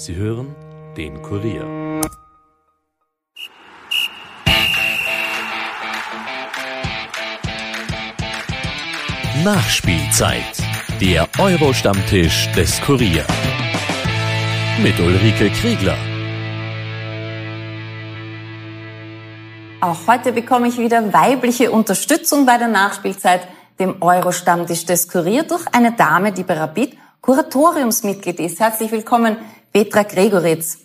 Sie hören den Kurier. Nachspielzeit. Der Euro-Stammtisch des Kurier. Mit Ulrike Kriegler. Auch heute bekomme ich wieder weibliche Unterstützung bei der Nachspielzeit, dem Euro-Stammtisch des Kurier, durch eine Dame, die bei Rapid Kuratoriumsmitglied ist. Herzlich willkommen, Petra Gregoritz.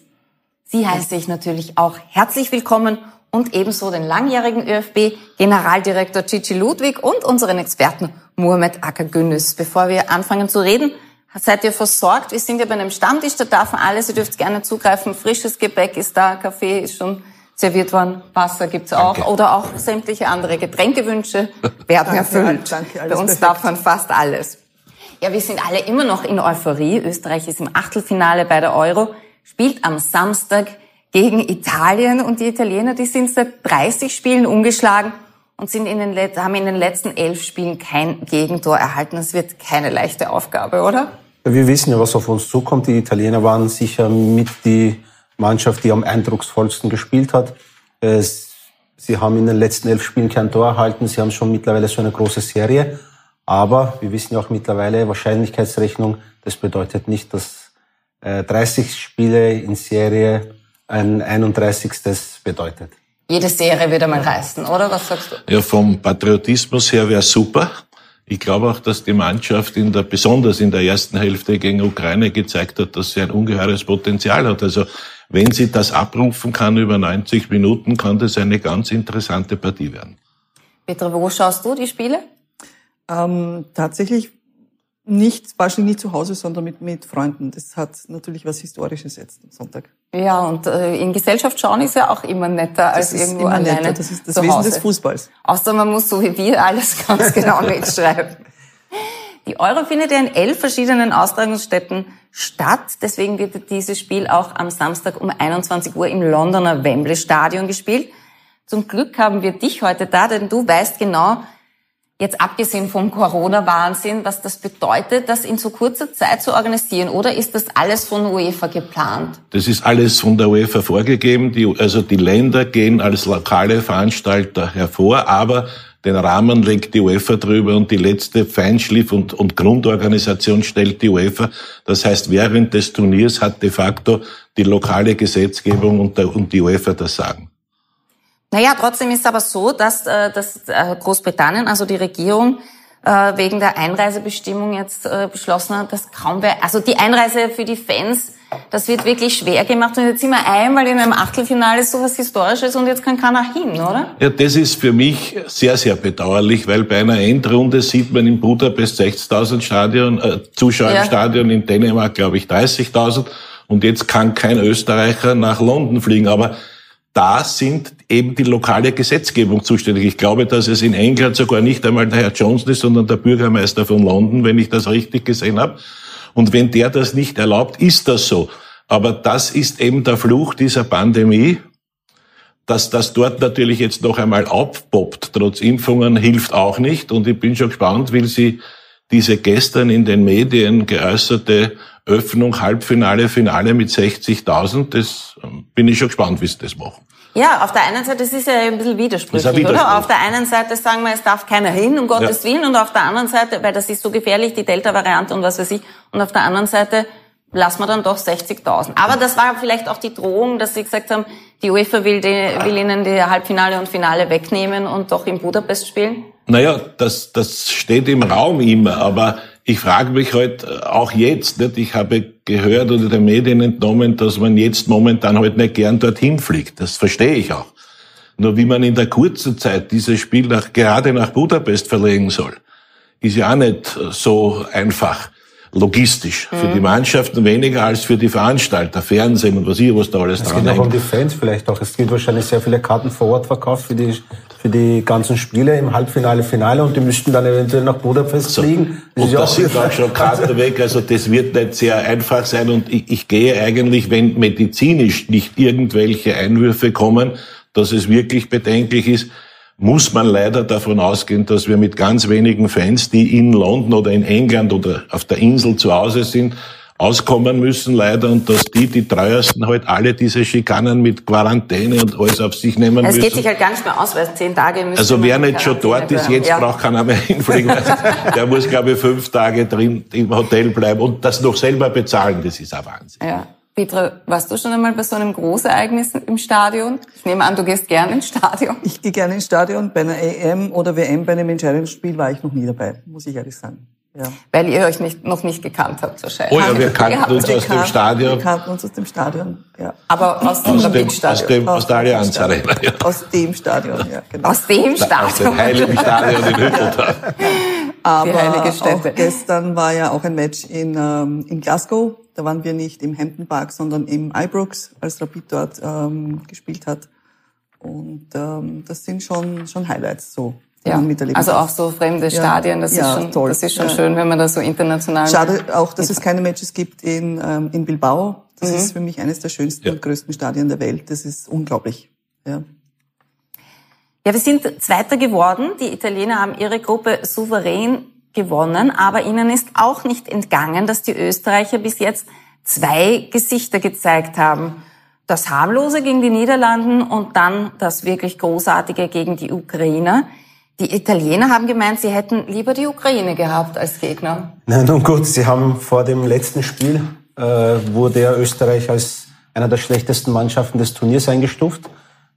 Sie heiße ich natürlich auch herzlich willkommen und ebenso den langjährigen ÖFB-Generaldirektor Cici Ludwig und unseren Experten Mohamed Akagünnüs. Bevor wir anfangen zu reden, seid ihr versorgt? Wir sind ja bei einem Stammtisch, da darf man alles, ihr dürft gerne zugreifen. Frisches Gebäck ist da, Kaffee ist schon serviert worden, Wasser gibt's auch danke. oder auch sämtliche andere Getränkewünsche werden erfüllt. Danke, Bei uns perfekt. darf man fast alles. Ja, wir sind alle immer noch in Euphorie. Österreich ist im Achtelfinale bei der Euro, spielt am Samstag gegen Italien und die Italiener, die sind seit 30 Spielen umgeschlagen und sind in den, haben in den letzten elf Spielen kein Gegentor erhalten. Das wird keine leichte Aufgabe, oder? Wir wissen ja, was auf uns zukommt. Die Italiener waren sicher mit die Mannschaft, die am eindrucksvollsten gespielt hat. Sie haben in den letzten elf Spielen kein Tor erhalten. Sie haben schon mittlerweile so eine große Serie. Aber wir wissen ja auch mittlerweile, Wahrscheinlichkeitsrechnung, das bedeutet nicht, dass äh, 30 Spiele in Serie ein 31. bedeutet. Jede Serie wird einmal reißen, oder? Was sagst du? Ja, vom Patriotismus her wäre super. Ich glaube auch, dass die Mannschaft in der, besonders in der ersten Hälfte gegen Ukraine gezeigt hat, dass sie ein ungeheures Potenzial hat. Also, wenn sie das abrufen kann über 90 Minuten, kann das eine ganz interessante Partie werden. Petra, wo schaust du die Spiele? Ähm, tatsächlich nicht, wahrscheinlich nicht zu Hause, sondern mit, mit Freunden. Das hat natürlich was Historisches jetzt am Sonntag. Ja, und äh, in Gesellschaft schauen ist ja auch immer netter als irgendwo immer alleine. Netter. Das ist das Wesen des Fußballs. Außer man muss so wie wir alles ganz genau mitschreiben. Die Euro findet ja in elf verschiedenen Austragungsstätten statt. Deswegen wird dieses Spiel auch am Samstag um 21 Uhr im Londoner Wembley Stadion gespielt. Zum Glück haben wir dich heute da, denn du weißt genau, Jetzt abgesehen vom Corona-Wahnsinn, was das bedeutet, das in so kurzer Zeit zu organisieren, oder ist das alles von UEFA geplant? Das ist alles von der UEFA vorgegeben. Die, also die Länder gehen als lokale Veranstalter hervor, aber den Rahmen legt die UEFA drüber und die letzte Feinschliff und, und Grundorganisation stellt die UEFA. Das heißt, während des Turniers hat de facto die lokale Gesetzgebung und, der, und die UEFA das Sagen. Naja, trotzdem ist es aber so, dass, äh, dass äh, Großbritannien, also die Regierung, äh, wegen der Einreisebestimmung jetzt beschlossen hat, dass kaum wer, also die Einreise für die Fans, das wird wirklich schwer gemacht. Und jetzt sind wir einmal in einem Achtelfinale so was Historisches und jetzt kann keiner hin, oder? Ja, das ist für mich sehr, sehr bedauerlich, weil bei einer Endrunde sieht man in Budapest 60.000 Stadion, äh, Zuschauer ja. im Stadion, in Dänemark glaube ich 30.000 und jetzt kann kein Österreicher nach London fliegen. Aber da sind eben die lokale Gesetzgebung zuständig. Ich glaube, dass es in England sogar nicht einmal der Herr Johnson ist, sondern der Bürgermeister von London, wenn ich das richtig gesehen habe. Und wenn der das nicht erlaubt, ist das so. Aber das ist eben der Fluch dieser Pandemie, dass das dort natürlich jetzt noch einmal aufpoppt, trotz Impfungen, hilft auch nicht. Und ich bin schon gespannt, wie sie diese gestern in den Medien geäußerte Öffnung, Halbfinale, Finale mit 60.000, das ähm, bin ich schon gespannt, wie sie das machen. Ja, auf der einen Seite, das ist ja ein bisschen widersprüchlich, ein Widerspruch. oder? Auf der einen Seite sagen wir, es darf keiner hin, um Gottes ja. Willen, und auf der anderen Seite, weil das ist so gefährlich, die Delta-Variante und was weiß ich, und auf der anderen Seite lassen wir dann doch 60.000. Aber das war vielleicht auch die Drohung, dass sie gesagt haben, die UEFA will, die, will ihnen die Halbfinale und Finale wegnehmen und doch in Budapest spielen? Naja, das, das steht im Raum immer, aber ich frage mich halt äh, auch jetzt, nicht? ich habe gehört oder den Medien entnommen, dass man jetzt momentan halt nicht gern dorthin fliegt. Das verstehe ich auch. Nur wie man in der kurzen Zeit dieses Spiel nach, gerade nach Budapest verlegen soll, ist ja auch nicht so einfach logistisch. Mhm. Für die mhm. Mannschaften weniger als für die Veranstalter, Fernsehen und was ich, was da alles es dran Es geht auch um die Fans vielleicht auch. Es gibt wahrscheinlich sehr viele Karten vor Ort verkauft für die, für die ganzen Spiele im Halbfinale, Finale und die müssten dann eventuell nach Budapest so. fliegen. Das und da sind auch schon Karten weg. Also das wird nicht sehr einfach sein und ich, ich gehe eigentlich, wenn medizinisch nicht irgendwelche Einwürfe kommen, dass es wirklich bedenklich ist, muss man leider davon ausgehen, dass wir mit ganz wenigen Fans, die in London oder in England oder auf der Insel zu Hause sind, auskommen müssen leider und dass die, die treuesten halt alle diese Schikanen mit Quarantäne und alles auf sich nehmen es müssen. Es geht sich halt gar nicht mehr aus, weil zehn Tage müssen Also wer nicht schon dort ist, jetzt ja. braucht keiner mehr hinfliegen. der muss, glaube ich, fünf Tage drin im Hotel bleiben und das noch selber bezahlen, das ist ein Wahnsinn. Ja. Petra, warst du schon einmal bei so einem Großereignis im Stadion? Ich nehme an, du gehst gerne ins Stadion. Ich gehe gerne ins Stadion. Bei einer EM oder WM, bei einem Entscheidungsspiel war ich noch nie dabei, muss ich ehrlich sagen. Ja. Weil ihr euch nicht, noch nicht gekannt habt wahrscheinlich. Oh ja, wir kannten uns aus dem Stadion. Wir kannten uns aus dem Stadion, ja. Aber aus dem aus dem, aus dem, aus der Allianz Arena, ja. Aus dem Stadion, ja, genau. Aus dem Stadion. Aus dem heiligen Stadion in Hütteldorf. Aber Die heilige Stätte. Auch gestern war ja auch ein Match in, ähm, in Glasgow. Da waren wir nicht im Hampton Park, sondern im Ibrox, als Rapid dort ähm, gespielt hat. Und ähm, das sind schon, schon Highlights so ja, also auch so fremde Stadien, das ja, ist schon, toll. das ist schon ja. schön, wenn man da so international. Schade auch, dass es keine Matches gibt in, ähm, in Bilbao. Das mhm. ist für mich eines der schönsten ja. und größten Stadien der Welt. Das ist unglaublich. Ja. Ja, wir sind Zweiter geworden. Die Italiener haben ihre Gruppe souverän gewonnen, aber ihnen ist auch nicht entgangen, dass die Österreicher bis jetzt zwei Gesichter gezeigt haben. Das harmlose gegen die Niederlanden und dann das wirklich großartige gegen die Ukrainer. Die Italiener haben gemeint, sie hätten lieber die Ukraine gehabt als Gegner. Na nun gut, sie haben vor dem letzten Spiel, äh, wurde ja Österreich als einer der schlechtesten Mannschaften des Turniers eingestuft.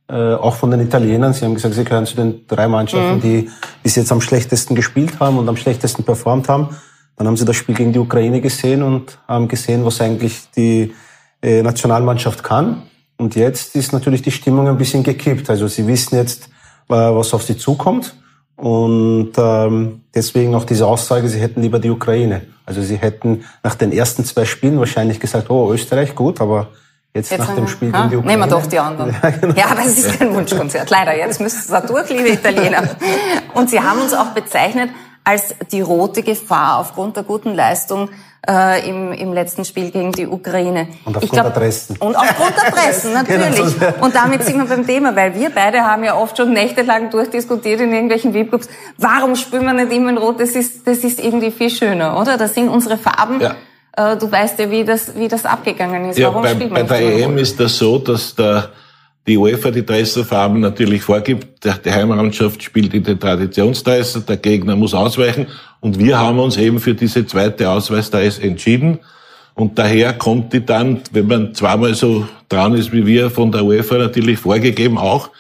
Äh, auch von den Italienern. Sie haben gesagt, sie gehören zu den drei Mannschaften, mhm. die bis jetzt am schlechtesten gespielt haben und am schlechtesten performt haben. Dann haben sie das Spiel gegen die Ukraine gesehen und haben gesehen, was eigentlich die äh, Nationalmannschaft kann. Und jetzt ist natürlich die Stimmung ein bisschen gekippt. Also sie wissen jetzt, äh, was auf sie zukommt. Und ähm, deswegen auch diese Aussage, sie hätten lieber die Ukraine. Also sie hätten nach den ersten zwei Spielen wahrscheinlich gesagt, oh, Österreich, gut, aber jetzt, jetzt nach dem Spiel gegen die Ukraine. Nehmen wir doch die anderen. Ja, genau. ja aber es ist kein Wunschkonzert. Leider, jetzt müssen Sie da durch, liebe Italiener. Und Sie haben uns auch bezeichnet als die rote Gefahr aufgrund der guten Leistung äh, im, im letzten Spiel gegen die Ukraine. Und aufgrund glaub, der Dressen. Und aufgrund der Dressen, natürlich. Genau. Und damit sind wir beim Thema, weil wir beide haben ja oft schon nächtelang durchdiskutiert in irgendwelchen VIP-Clubs. Warum spielen wir nicht immer in Rot? Das ist, das ist irgendwie viel schöner, oder? Das sind unsere Farben. Ja. Äh, du weißt ja, wie das, wie das abgegangen ist. Ja, Warum bei, spielt man bei der EM ist das so, dass der die UEFA die Dresserfarben natürlich vorgibt. Die Heimmannschaft spielt in den Traditionsdresser, der Gegner muss ausweichen. Und wir haben uns eben für diese zweite Ausweisdress entschieden. Und daher kommt die dann, wenn man zweimal so dran ist wie wir, von der UEFA natürlich vorgegeben auch,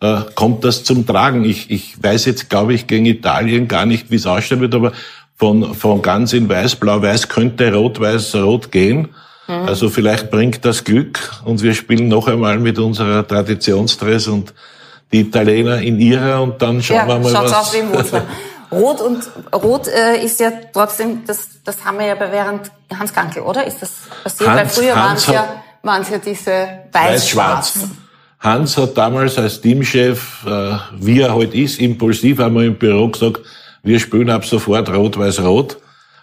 äh, kommt das zum Tragen. Ich, ich weiß jetzt, glaube ich, gegen Italien gar nicht, wie es ausschauen wird, aber von, von ganz in weiß, blau, weiß könnte rot, weiß, rot gehen. Mhm. Also vielleicht bringt das Glück und wir spielen noch einmal mit unserer Traditionsdress und die Italiener in ihrer und dann schauen ja, wir mal was. Wie im Rot und Rot äh, ist ja trotzdem, das, das haben wir ja bei während Hans Gankel, oder? Ist das passiert? Hans, Weil früher waren es ja, waren's ja diese weiß-schwarzen. Weiß Hans hat damals als Teamchef, äh, wie er heute halt ist, impulsiv einmal im Büro gesagt, wir spielen ab sofort rot-weiß-rot.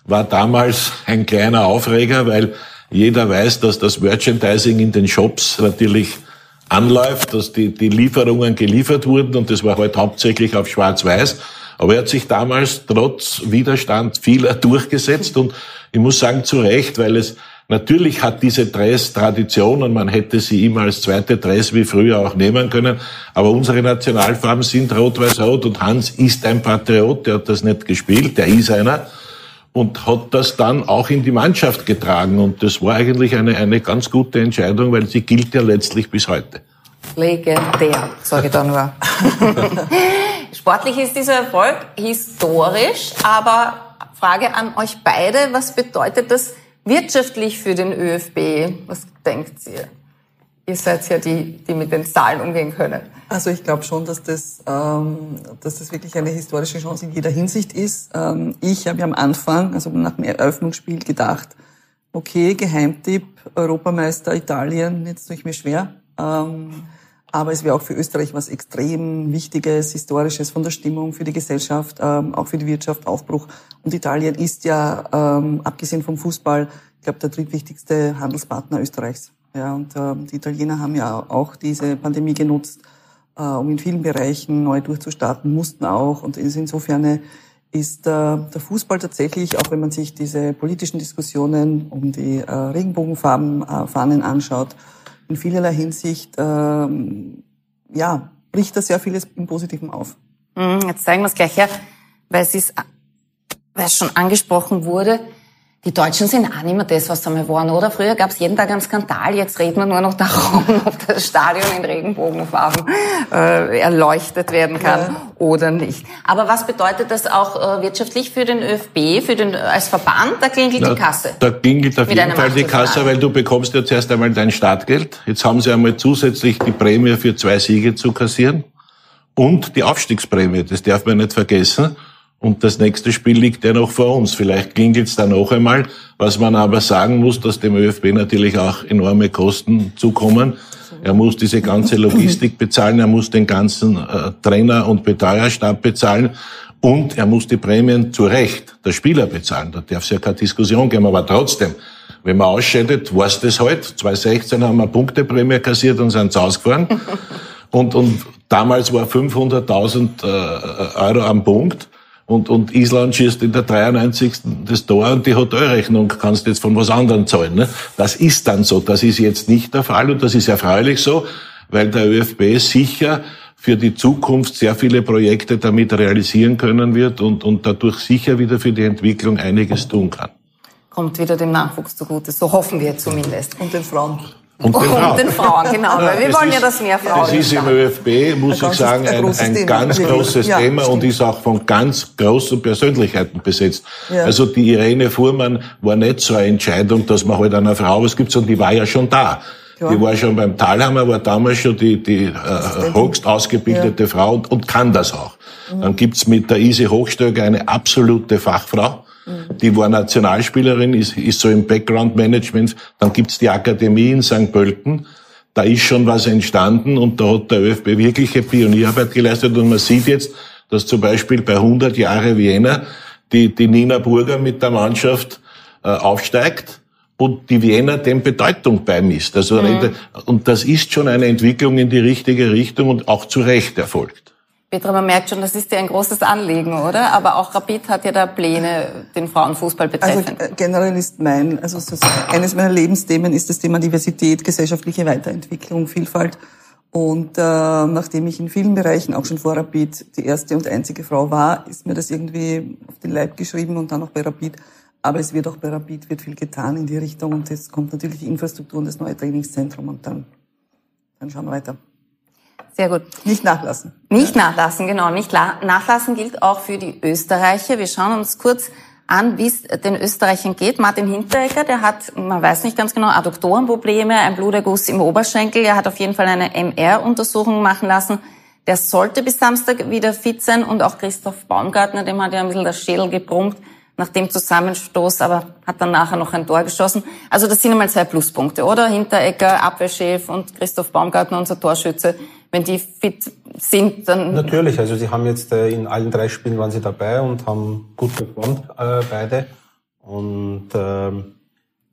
War damals ein kleiner Aufreger, weil jeder weiß, dass das Merchandising in den Shops natürlich anläuft, dass die, die Lieferungen geliefert wurden und das war halt hauptsächlich auf Schwarz-Weiß. Aber er hat sich damals trotz Widerstand vieler durchgesetzt und ich muss sagen, zu Recht, weil es natürlich hat diese Dress Tradition und man hätte sie immer als zweite Dress wie früher auch nehmen können. Aber unsere Nationalfarben sind rot-weiß-rot und Hans ist ein Patriot, der hat das nicht gespielt, der ist einer und hat das dann auch in die Mannschaft getragen. Und das war eigentlich eine, eine ganz gute Entscheidung, weil sie gilt ja letztlich bis heute. Legendär, sage ich da nur. Sportlich ist dieser Erfolg historisch, aber Frage an euch beide, was bedeutet das wirtschaftlich für den ÖFB? Was denkt ihr? Ihr seid ja die, die mit den Zahlen umgehen können. Also ich glaube schon, dass das, ähm, dass das wirklich eine historische Chance in jeder Hinsicht ist. Ähm, ich habe ja am Anfang, also nach dem Eröffnungsspiel gedacht, okay, Geheimtipp, Europameister Italien, jetzt tue ich mir schwer. Ähm, aber es wäre auch für Österreich was extrem Wichtiges, Historisches von der Stimmung, für die Gesellschaft, ähm, auch für die Wirtschaft, Aufbruch. Und Italien ist ja, ähm, abgesehen vom Fußball, ich glaube, der drittwichtigste Handelspartner Österreichs. Ja, und äh, die Italiener haben ja auch diese Pandemie genutzt, äh, um in vielen Bereichen neu durchzustarten, mussten auch. Und insofern ist äh, der Fußball tatsächlich, auch wenn man sich diese politischen Diskussionen um die äh, Regenbogenfarben äh, Fahnen anschaut, in vielerlei Hinsicht ähm, ja bricht da sehr vieles im Positiven auf. Mhm, jetzt zeigen wir es gleich her, weil es ist, weil es schon angesprochen wurde. Die Deutschen sind auch nicht mehr das, was sie einmal waren, oder? Früher gab es jeden Tag einen Skandal, jetzt reden wir nur noch darum, ob das Stadion in Regenbogenfarben äh, erleuchtet werden kann ja. oder nicht. Aber was bedeutet das auch äh, wirtschaftlich für den ÖFB, für den als Verband? Da klingelt Na, die Kasse. Da klingelt auf jeden Fall die Kasse, weil du bekommst ja zuerst einmal dein Startgeld. Jetzt haben sie einmal zusätzlich die Prämie für zwei Siege zu kassieren und die Aufstiegsprämie, das darf man nicht vergessen. Und das nächste Spiel liegt ja noch vor uns. Vielleicht klingelt es da noch einmal. Was man aber sagen muss, dass dem ÖFB natürlich auch enorme Kosten zukommen. Er muss diese ganze Logistik bezahlen, er muss den ganzen äh, Trainer- und Betreuerstab bezahlen und er muss die Prämien zu Recht der Spieler bezahlen. Da darf es ja keine Diskussion geben, aber trotzdem, wenn man ausscheidet, war's das halt. 2016 haben wir Punkteprämie kassiert und sind ausgefahren. Und, und damals war 500.000 äh, Euro am Punkt. Und, und Island schießt in der 93. das Tor und die Hotelrechnung kannst du jetzt von was anderem zahlen. Ne? Das ist dann so. Das ist jetzt nicht der Fall und das ist erfreulich so, weil der ÖFB sicher für die Zukunft sehr viele Projekte damit realisieren können wird und, und dadurch sicher wieder für die Entwicklung einiges tun kann. Kommt wieder dem Nachwuchs zugute, so hoffen wir zumindest. Und den Frauen. Und den, Frauen. und den Frauen, genau. Weil wir wollen ist, ja, dass mehr Frauen. Das ist im ÖFB, muss ein ich sagen, ein, ein Thema. ganz großes ja, Thema stimmt. und ist auch von ganz großen Persönlichkeiten besetzt. Ja. Also die Irene Fuhrmann war nicht so eine Entscheidung, dass man halt einer Frau was gibt, sondern die war ja schon da. Ja. Die war schon beim Talhammer, war damals schon die, die äh, höchst ausgebildete Frau und, und kann das auch. Mhm. Dann gibt's mit der Isi Hochstöger eine absolute Fachfrau die war Nationalspielerin, ist, ist so im Background-Management. Dann gibt's die Akademie in St. Pölten. Da ist schon was entstanden und da hat der ÖFB wirkliche Pionierarbeit geleistet. Und man sieht jetzt, dass zum Beispiel bei 100 Jahre Vienna die, die Nina Burger mit der Mannschaft äh, aufsteigt und die Vienna dem Bedeutung beimisst. Also, mhm. Und das ist schon eine Entwicklung in die richtige Richtung und auch zu Recht erfolgt. Petra, man merkt schon, das ist dir ein großes Anliegen, oder? Aber auch Rapid hat ja da Pläne, den Frauenfußball betreffend. Also generell ist mein, also eines meiner Lebensthemen ist das Thema Diversität, gesellschaftliche Weiterentwicklung, Vielfalt. Und äh, nachdem ich in vielen Bereichen auch schon vor Rapid die erste und einzige Frau war, ist mir das irgendwie auf den Leib geschrieben und dann auch bei Rapid. Aber es wird auch bei Rapid wird viel getan in die Richtung und es kommt natürlich die Infrastruktur und das neue Trainingszentrum und dann, dann schauen wir weiter. Sehr gut. Nicht nachlassen. Nicht ja. nachlassen, genau. Nicht nachlassen gilt auch für die Österreicher. Wir schauen uns kurz an, wie es den Österreichern geht. Martin Hinteregger, der hat, man weiß nicht ganz genau, Adduktorenprobleme, ein Bluterguss im Oberschenkel. Er hat auf jeden Fall eine MR-Untersuchung machen lassen. Der sollte bis Samstag wieder fit sein und auch Christoph Baumgartner, dem hat ja ein bisschen der Schädel gebrummt nach dem Zusammenstoß, aber hat dann nachher noch ein Tor geschossen. Also das sind einmal zwei Pluspunkte, oder? Hinteregger, Abwehrchef und Christoph Baumgartner, unser Torschütze. Wenn die fit sind, dann... Natürlich, also sie haben jetzt äh, in allen drei Spielen waren sie dabei und haben gut performt, äh, beide. Und ähm,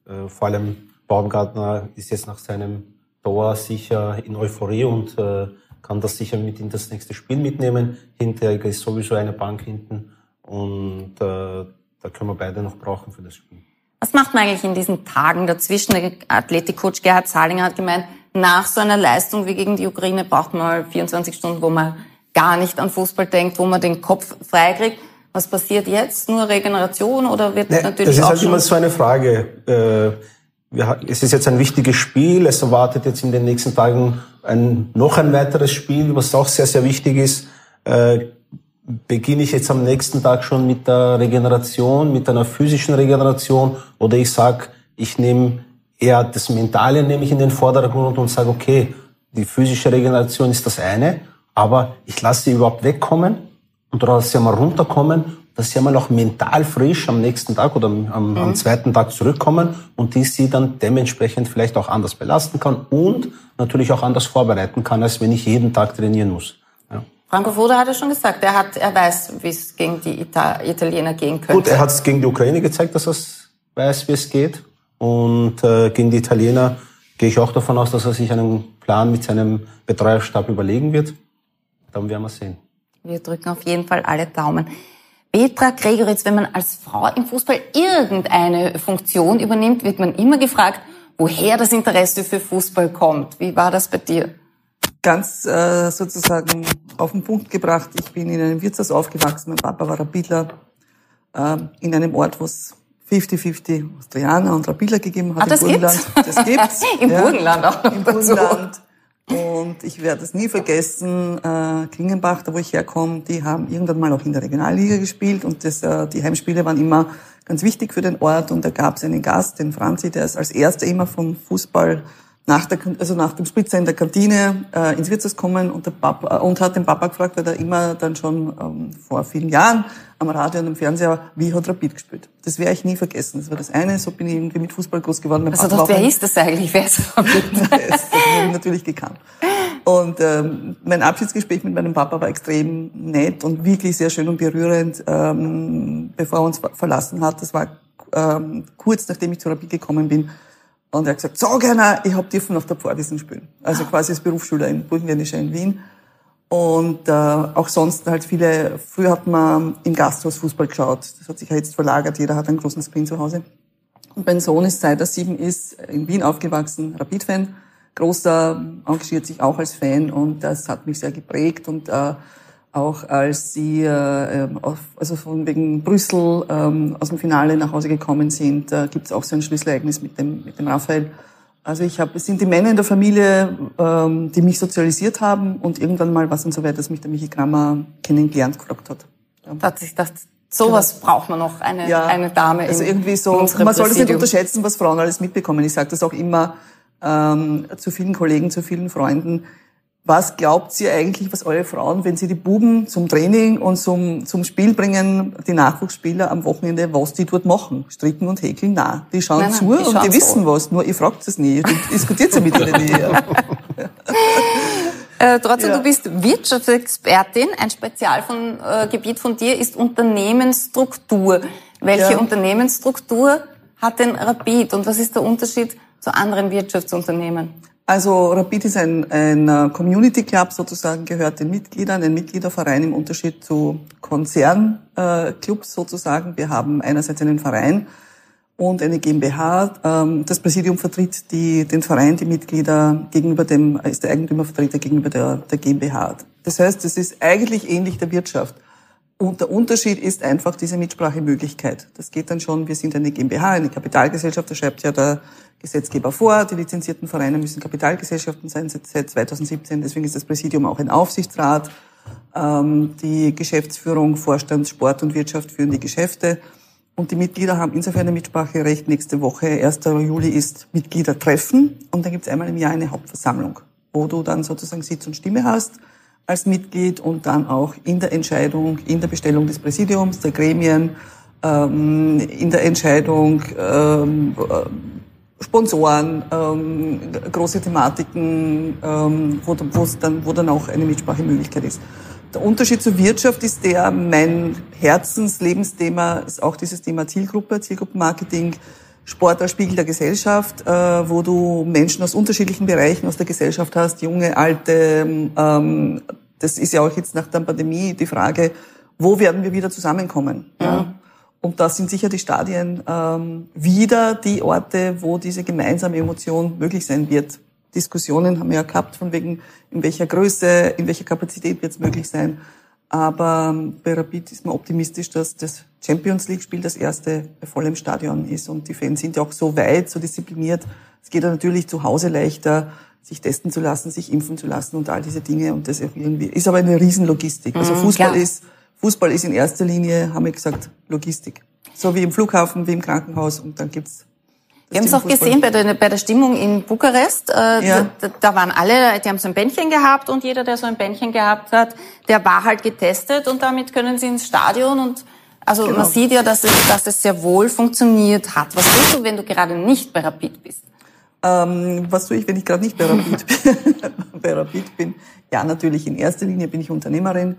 äh, vor allem Baumgartner ist jetzt nach seinem Tor sicher in Euphorie und äh, kann das sicher mit in das nächste Spiel mitnehmen. Hinteregger ist sowieso eine Bank hinten und äh, da können wir beide noch brauchen für das Spiel. Was macht man eigentlich in diesen Tagen dazwischen? Der Athletikcoach Gerhard Zahlinger hat gemeint, nach so einer Leistung wie gegen die Ukraine braucht man mal 24 Stunden, wo man gar nicht an Fußball denkt, wo man den Kopf freikriegt. Was passiert jetzt? Nur Regeneration oder wird nee, natürlich Das ist auch halt immer so eine Frage. Äh, es ist jetzt ein wichtiges Spiel. Es erwartet jetzt in den nächsten Tagen ein, noch ein weiteres Spiel, was auch sehr, sehr wichtig ist. Beginne ich jetzt am nächsten Tag schon mit der Regeneration, mit einer physischen Regeneration oder ich sage, ich nehme eher das Mentale nehme ich in den Vordergrund und sage, okay, die physische Regeneration ist das eine, aber ich lasse sie überhaupt wegkommen und lasse sie mal runterkommen, dass sie einmal auch mental frisch am nächsten Tag oder am, am, am mhm. zweiten Tag zurückkommen und die sie dann dementsprechend vielleicht auch anders belasten kann und natürlich auch anders vorbereiten kann, als wenn ich jeden Tag trainieren muss. Franco Foda hat ja schon gesagt, er, hat, er weiß, wie es gegen die Ita Italiener gehen könnte. Gut, er hat es gegen die Ukraine gezeigt, dass er weiß, wie es geht. Und äh, gegen die Italiener gehe ich auch davon aus, dass er sich einen Plan mit seinem Betreuerstab überlegen wird. Dann werden wir sehen. Wir drücken auf jeden Fall alle Daumen. Petra Gregoritz, wenn man als Frau im Fußball irgendeine Funktion übernimmt, wird man immer gefragt, woher das Interesse für Fußball kommt. Wie war das bei dir? Ganz äh, sozusagen auf den Punkt gebracht. Ich bin in einem Wirtshaus aufgewachsen. Mein Papa war Rapidler äh, in einem Ort, wo es 50-50 Austrianer und Rapidler gegeben hat. Ah, das Im Burgenland. Gibt's? Das gibt's. Im ja. Burgenland auch noch Im Burgenland. Und ich werde es nie vergessen, äh, Klingenbach, da wo ich herkomme, die haben irgendwann mal auch in der Regionalliga gespielt und das, äh, die Heimspiele waren immer ganz wichtig für den Ort und da gab es einen Gast, den Franzi, der ist als erster immer vom Fußball nach der, also nach dem Spritzer in der Kantine äh, ins Wirtshaus kommen und, der Papa, äh, und hat den Papa gefragt, weil er immer dann schon ähm, vor vielen Jahren am Radio und im Fernseher, wie hat Rapid gespielt. Das werde ich nie vergessen. Das war das eine, so bin ich irgendwie mit Fußball groß geworden. Mein also das, wer ist das eigentlich? Wer ist Rapid? das habe ich natürlich gekannt. Und ähm, mein Abschiedsgespräch mit meinem Papa war extrem nett und wirklich sehr schön und berührend, ähm, bevor er uns verlassen hat. Das war ähm, kurz nachdem ich zu Rapid gekommen bin und er hat gesagt, sag einer, ich hab dürfen auf der Pfadisen spielen. Also quasi als Berufsschüler in Burgenländischer in Wien. Und äh, auch sonst halt viele, früher hat man im Gasthaus Fußball geschaut. Das hat sich ja jetzt verlagert, jeder hat einen großen Screen zu Hause. Und mein Sohn ist, seit er sieben ist, in Wien aufgewachsen, Rapid-Fan. Großer, engagiert sich auch als Fan und das hat mich sehr geprägt und äh, auch als sie äh, ähm, auf, also von wegen Brüssel ähm, aus dem Finale nach Hause gekommen sind, äh, gibt es auch so ein Schlüsselereignis mit dem mit dem Raphael. Also ich habe, es sind die Männer in der Familie, ähm, die mich sozialisiert haben und irgendwann mal es dann so weit, dass mich der Michi Kramer kennengelernt gefragt hat. Ja. Da hat sich gedacht, sowas genau. braucht man noch, eine, ja, eine Dame. Also irgendwie so, man soll das nicht unterschätzen, was Frauen alles mitbekommen. Ich sage das auch immer ähm, zu vielen Kollegen, zu vielen Freunden was glaubt ihr eigentlich, was eure Frauen, wenn sie die Buben zum Training und zum, zum Spiel bringen, die Nachwuchsspieler am Wochenende, was die dort machen? Stricken und häkeln? Nein, die schauen nein, nein, zu die und die wissen so. was. Nur ihr fragt es nie. Du diskutiert ja mit ihnen nie. Äh, trotzdem, ja. du bist Wirtschaftsexpertin. Ein Spezialgebiet von, äh, von dir ist Unternehmensstruktur. Welche ja. Unternehmensstruktur hat denn Rapid und was ist der Unterschied zu anderen Wirtschaftsunternehmen? Also Rapid ist ein, ein äh, Community Club sozusagen, gehört den Mitgliedern, ein Mitgliederverein im Unterschied zu Konzernclubs sozusagen. Wir haben einerseits einen Verein und eine GmbH. Ähm, das Präsidium vertritt die, den Verein, die Mitglieder gegenüber dem, ist der Eigentümervertreter gegenüber der, der GmbH. Das heißt, es ist eigentlich ähnlich der Wirtschaft. Und der Unterschied ist einfach diese Mitsprachemöglichkeit. Das geht dann schon, wir sind eine GmbH, eine Kapitalgesellschaft, da schreibt ja der Gesetzgeber vor. Die lizenzierten Vereine müssen Kapitalgesellschaften sein seit 2017. Deswegen ist das Präsidium auch ein Aufsichtsrat. Ähm, die Geschäftsführung, Vorstand, Sport und Wirtschaft führen die Geschäfte. Und die Mitglieder haben insofern ein Mitspracherecht. Nächste Woche, 1. Juli, ist Mitgliedertreffen. Und dann gibt es einmal im Jahr eine Hauptversammlung, wo du dann sozusagen Sitz und Stimme hast als Mitglied und dann auch in der Entscheidung, in der Bestellung des Präsidiums, der Gremien, ähm, in der Entscheidung ähm, Sponsoren, ähm, große Thematiken, ähm, wo, dann, wo dann auch eine Mitsprachemöglichkeit ist. Der Unterschied zur Wirtschaft ist der, mein Herzenslebensthema ist auch dieses Thema Zielgruppe, Zielgruppenmarketing, Sport als Spiegel der Gesellschaft, äh, wo du Menschen aus unterschiedlichen Bereichen aus der Gesellschaft hast, junge, alte. Ähm, das ist ja auch jetzt nach der Pandemie die Frage, wo werden wir wieder zusammenkommen? Ja. Und da sind sicher die Stadien ähm, wieder die Orte, wo diese gemeinsame Emotion möglich sein wird. Diskussionen haben wir ja gehabt, von wegen, in welcher Größe, in welcher Kapazität wird es möglich sein. Aber ähm, bei Rapid ist man optimistisch, dass das Champions League-Spiel das erste bei vollem Stadion ist. Und die Fans sind ja auch so weit, so diszipliniert. Es geht ja natürlich zu Hause leichter, sich testen zu lassen, sich impfen zu lassen und all diese Dinge. Und das irgendwie ist aber eine Riesenlogistik. Also mhm, Fußball ja. ist Fußball ist in erster Linie, haben wir gesagt, Logistik. So wie im Flughafen, wie im Krankenhaus und dann gibt's wir haben es auch gesehen bei der, bei der Stimmung in Bukarest. Äh, ja. da, da, waren alle, die haben so ein Bändchen gehabt und jeder, der so ein Bändchen gehabt hat, der war halt getestet und damit können sie ins Stadion und also genau. man sieht ja, dass es, dass es sehr wohl funktioniert hat. Was tust du, wenn du gerade nicht bei Rapid bist? Ähm, was tue ich, wenn ich gerade nicht bei Rapid, bei Rapid bin? Ja, natürlich in erster Linie bin ich Unternehmerin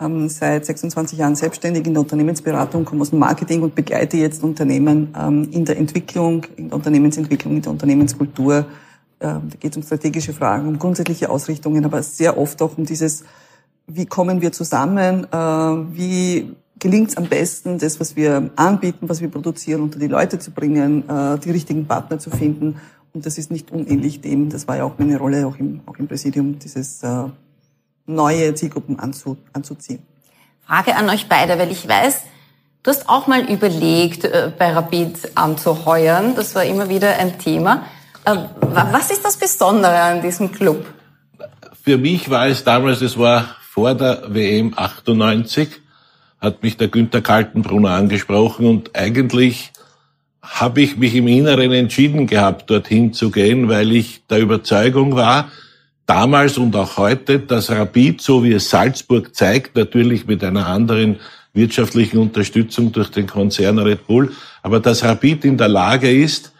ähm, seit 26 Jahren selbstständig in der Unternehmensberatung, komme aus dem Marketing und begleite jetzt Unternehmen ähm, in der Entwicklung, in der Unternehmensentwicklung, in der Unternehmenskultur. Ähm, da geht es um strategische Fragen, um grundsätzliche Ausrichtungen, aber sehr oft auch um dieses, wie kommen wir zusammen, äh, wie gelingt es am besten, das, was wir anbieten, was wir produzieren, unter die Leute zu bringen, äh, die richtigen Partner zu finden. Und das ist nicht unähnlich dem, das war ja auch meine Rolle auch im, auch im Präsidium, dieses äh, neue Zielgruppen anzu, anzuziehen. Frage an euch beide, weil ich weiß, du hast auch mal überlegt, äh, bei Rapid anzuheuern. Das war immer wieder ein Thema. Was ist das Besondere an diesem Club? Für mich war es damals, es war vor der WM 98, hat mich der Günther Kaltenbrunner angesprochen und eigentlich habe ich mich im Inneren entschieden gehabt, dorthin zu gehen, weil ich der Überzeugung war, damals und auch heute, dass Rapid, so wie es Salzburg zeigt, natürlich mit einer anderen wirtschaftlichen Unterstützung durch den Konzern Red Bull, aber dass Rapid in der Lage ist,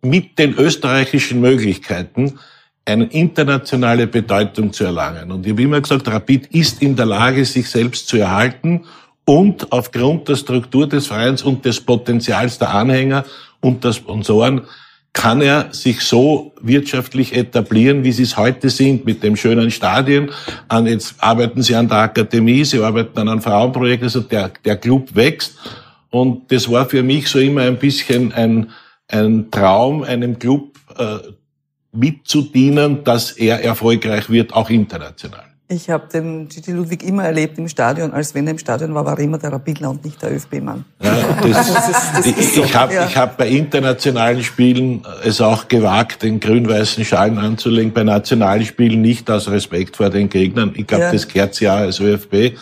mit den österreichischen Möglichkeiten eine internationale Bedeutung zu erlangen. Und ich habe immer gesagt, Rapid ist in der Lage, sich selbst zu erhalten und aufgrund der Struktur des Vereins und des Potenzials der Anhänger und der Sponsoren kann er sich so wirtschaftlich etablieren, wie sie es heute sind, mit dem schönen Stadion. An, jetzt arbeiten sie an der Akademie, sie arbeiten an einem Frauenprojekt, also der, der Club wächst. Und das war für mich so immer ein bisschen ein, ein Traum, einem Club äh, mitzudienen, dass er erfolgreich wird, auch international. Ich habe den Gigi Ludwig immer erlebt im Stadion, als wenn er im Stadion war, war er immer der Rapidler und nicht der ÖFB-Mann. Ja, das, ich so. habe ja. hab bei internationalen Spielen es auch gewagt, den grün-weißen Schalen anzulegen, bei nationalen Spielen nicht aus Respekt vor den Gegnern. Ich glaube, ja. das gehört ja als ÖFB.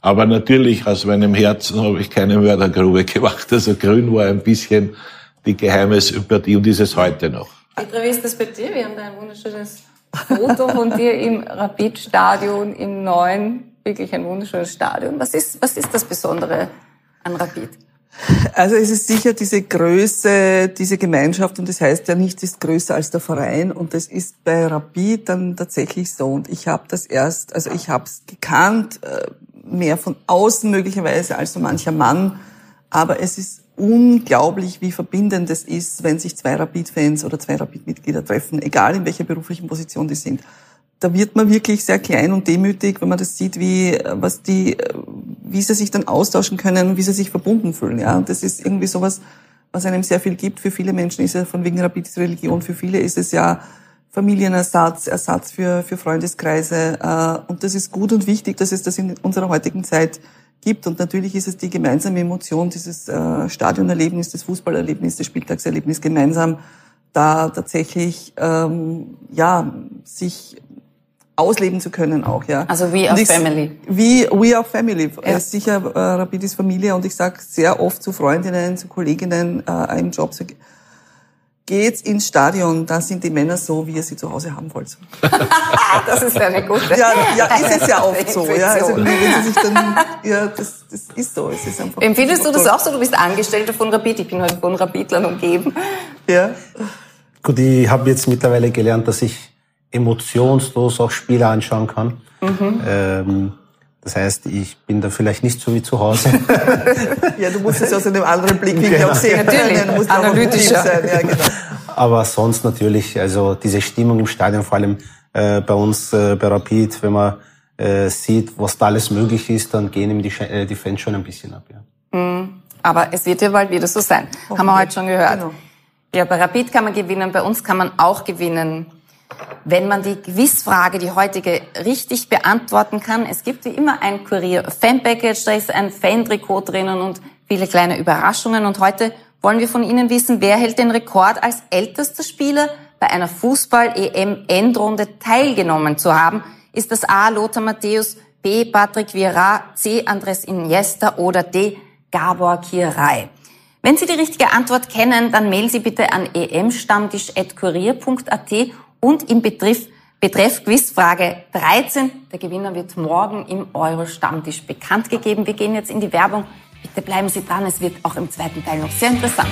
Aber natürlich, aus meinem Herzen habe ich keine Mördergrube gemacht. Also grün war ein bisschen die geheime Sympathie und ist es heute noch. Petra, wie ist das bei dir? Wir haben da ein wunderschönes Foto von dir im Rapid-Stadion, im neuen, wirklich ein wunderschönes Stadion. Was ist, was ist das Besondere an Rapid? Also es ist sicher diese Größe, diese Gemeinschaft und das heißt ja nichts ist größer als der Verein und das ist bei Rapid dann tatsächlich so und ich habe das erst, also ich habe es gekannt, äh, mehr von außen möglicherweise als so mancher Mann, aber es ist unglaublich, wie verbindend es ist, wenn sich zwei Rapid-Fans oder zwei Rapid-Mitglieder treffen, egal in welcher beruflichen Position die sind. Da wird man wirklich sehr klein und demütig, wenn man das sieht, wie, was die, wie sie sich dann austauschen können, wie sie sich verbunden fühlen, ja. Und das ist irgendwie sowas, was einem sehr viel gibt. Für viele Menschen ist es von wegen Rapid Religion, für viele ist es ja Familienersatz, Ersatz für, für Freundeskreise. Äh, und das ist gut und wichtig, dass es das in unserer heutigen Zeit gibt. Und natürlich ist es die gemeinsame Emotion, dieses äh, Stadionerlebnis, das Fußballerlebnis, das Spieltagserlebnis gemeinsam da tatsächlich ähm, ja sich ausleben zu können auch ja also wie a family wie we are family ja. sicher äh, Rapid ist Familie und ich sage sehr oft zu Freundinnen zu Kolleginnen äh, im Job geht's ins Stadion, da sind die Männer so, wie ihr sie zu Hause haben wollt. das ist eine gute. Ja, ja, ist es ja oft so. Ja, also wenn sie sich dann, ja, das, das ist so. Es ist einfach. Empfindest du das auch so? Du bist Angestellter von Rapid. Ich bin halt von Rapidlern umgeben. Ja. Gut, ich habe jetzt mittlerweile gelernt, dass ich emotionslos auch Spiele anschauen kann. Mhm. Ähm, das heißt, ich bin da vielleicht nicht so wie zu Hause. ja, du musst es aus einem anderen Blickwinkel genau. auch sehen. Natürlich, du musst analytischer sein. Ja, genau. Aber sonst natürlich, also diese Stimmung im Stadion, vor allem äh, bei uns äh, bei Rapid, wenn man äh, sieht, was da alles möglich ist, dann gehen ihm die, äh, die Fans schon ein bisschen ab. Ja. Mhm. Aber es wird ja bald wieder so sein. Haben wir heute schon gehört. Genau. Ja, bei Rapid kann man gewinnen, bei uns kann man auch gewinnen wenn man die Gewissfrage, die heutige, richtig beantworten kann. Es gibt wie immer ein Kurier-Fan-Package, da ist ein Fan-Trikot drinnen und viele kleine Überraschungen. Und heute wollen wir von Ihnen wissen, wer hält den Rekord als ältester Spieler bei einer Fußball-EM-Endrunde teilgenommen zu haben? Ist das A. Lothar Matthäus, B. Patrick Vieira, C. Andres Iniesta oder D. Gabor Kirai? Wenn Sie die richtige Antwort kennen, dann mailen Sie bitte an emstammtisch.kurier.at und im Betreff, Betreff Quizfrage 13. Der Gewinner wird morgen im Euro-Stammtisch bekannt gegeben. Wir gehen jetzt in die Werbung. Bitte bleiben Sie dran, es wird auch im zweiten Teil noch sehr interessant.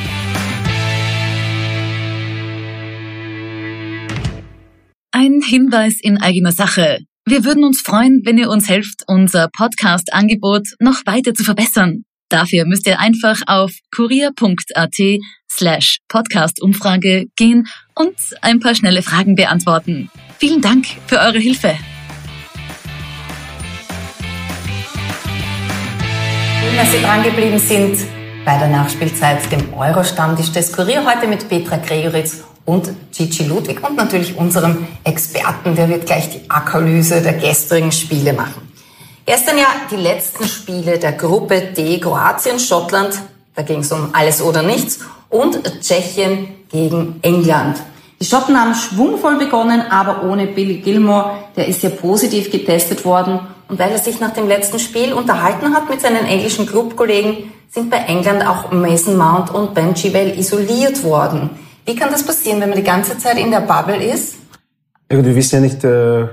Ein Hinweis in eigener Sache. Wir würden uns freuen, wenn ihr uns helft, unser Podcast-Angebot noch weiter zu verbessern. Dafür müsst ihr einfach auf kurier.at slash Podcast-Umfrage gehen und ein paar schnelle Fragen beantworten. Vielen Dank für eure Hilfe. Schön, dass Sie dran geblieben sind bei der Nachspielzeit, dem Euro-Stammtisch des Kurier, heute mit Petra Gregoritz und Gigi Ludwig und natürlich unserem Experten, der wird gleich die Akalyse der gestrigen Spiele machen. Gestern ja die letzten Spiele der Gruppe D, Kroatien, Schottland, da ging es um alles oder nichts, und Tschechien gegen England. Die Schotten haben schwungvoll begonnen, aber ohne Billy Gilmore, der ist ja positiv getestet worden. Und weil er sich nach dem letzten Spiel unterhalten hat mit seinen englischen Clubkollegen, sind bei England auch Mason Mount und Ben Chivell isoliert worden. Wie kann das passieren, wenn man die ganze Zeit in der Bubble ist? Ja, wir wissen ja nicht, äh,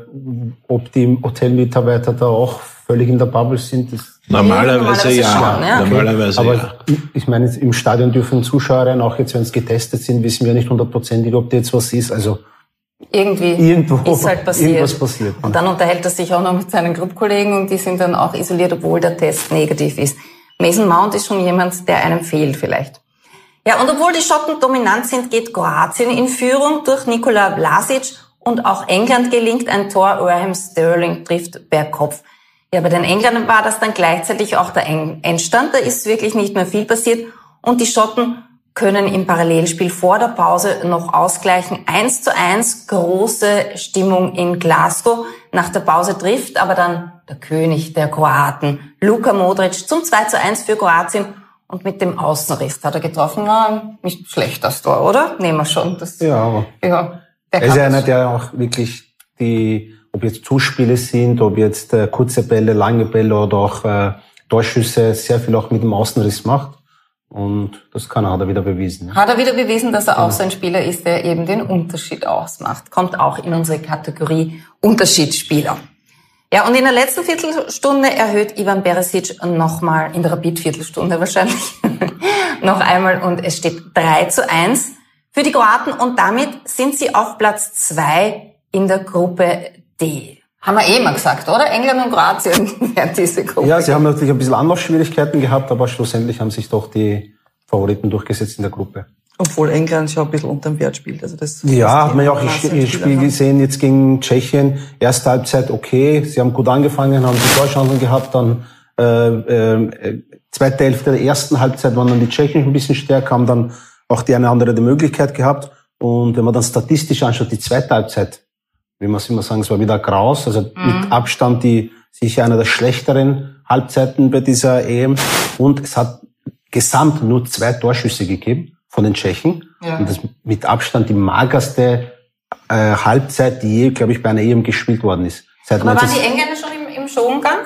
ob die Hotelmitarbeiter da auch völlig in der Bubble sind. Das Normalerweise, ja. Schon, ja. Normalerweise Aber ja. ich meine, im Stadion dürfen Zuschauer rein, auch jetzt, wenn es getestet sind, wissen wir nicht hundertprozentig, ob da jetzt was ist. Also irgendwie irgendwo ist halt passiert. irgendwas passiert. Und dann unterhält er sich auch noch mit seinen Clubkollegen und die sind dann auch isoliert, obwohl der Test negativ ist. Mason Mount ist schon jemand, der einem fehlt vielleicht. Ja, und obwohl die Schotten dominant sind, geht Kroatien in Führung durch Nikola Vlasic und auch England gelingt ein Tor. Raheem Sterling trifft per Kopf. Ja, bei den Engländern war das dann gleichzeitig auch der Endstand. Da ist wirklich nicht mehr viel passiert. Und die Schotten können im Parallelspiel vor der Pause noch ausgleichen. Eins zu eins, große Stimmung in Glasgow. Nach der Pause trifft aber dann der König der Kroaten, Luka Modric, zum 2 zu 1 für Kroatien. Und mit dem Außenriss hat er getroffen. Na, nicht schlecht das Tor, oder? Nehmen wir schon. Das, ja, ja er ist einer, der auch wirklich die ob jetzt Zuspiele sind, ob jetzt äh, kurze Bälle, lange Bälle oder auch äh, Torschüsse, sehr viel auch mit dem Außenriss macht. Und das kann er, hat er wieder bewiesen. Hat er wieder bewiesen, dass er auch so ein Spieler ist, der eben den Unterschied ausmacht. Kommt auch in unsere Kategorie Unterschiedsspieler. Ja, und in der letzten Viertelstunde erhöht Ivan Beresic nochmal, in der Rapid-Viertelstunde wahrscheinlich, noch einmal und es steht 3 zu 1 für die Kroaten und damit sind sie auf Platz 2 in der Gruppe D. Haben wir eh mal gesagt, oder? England und Kroatien werden diese Gruppe. Ja, sie haben natürlich ein bisschen Anlaufschwierigkeiten gehabt, aber schlussendlich haben sich doch die Favoriten durchgesetzt in der Gruppe. Obwohl England schon ein bisschen unterm Wert spielt. Also das ja, hat man ja auch im Spiel gesehen, jetzt gegen Tschechien. Erste Halbzeit okay, sie haben gut angefangen, haben die Torchancen gehabt, dann äh, äh, zweite Hälfte der ersten Halbzeit waren dann die Tschechen ein bisschen stärker, haben dann auch die eine andere die Möglichkeit gehabt. Und wenn man dann statistisch anschaut, die zweite Halbzeit, wie man es immer sagen, es war wieder graus, also mhm. mit Abstand die sicher einer der schlechteren Halbzeiten bei dieser EM. Und es hat gesamt nur zwei Torschüsse gegeben von den Tschechen. Ja. Und das mit Abstand die magerste äh, Halbzeit, die je, glaube ich, bei einer EM gespielt worden ist. Seit aber waren die Engländer schon im, im Schongang?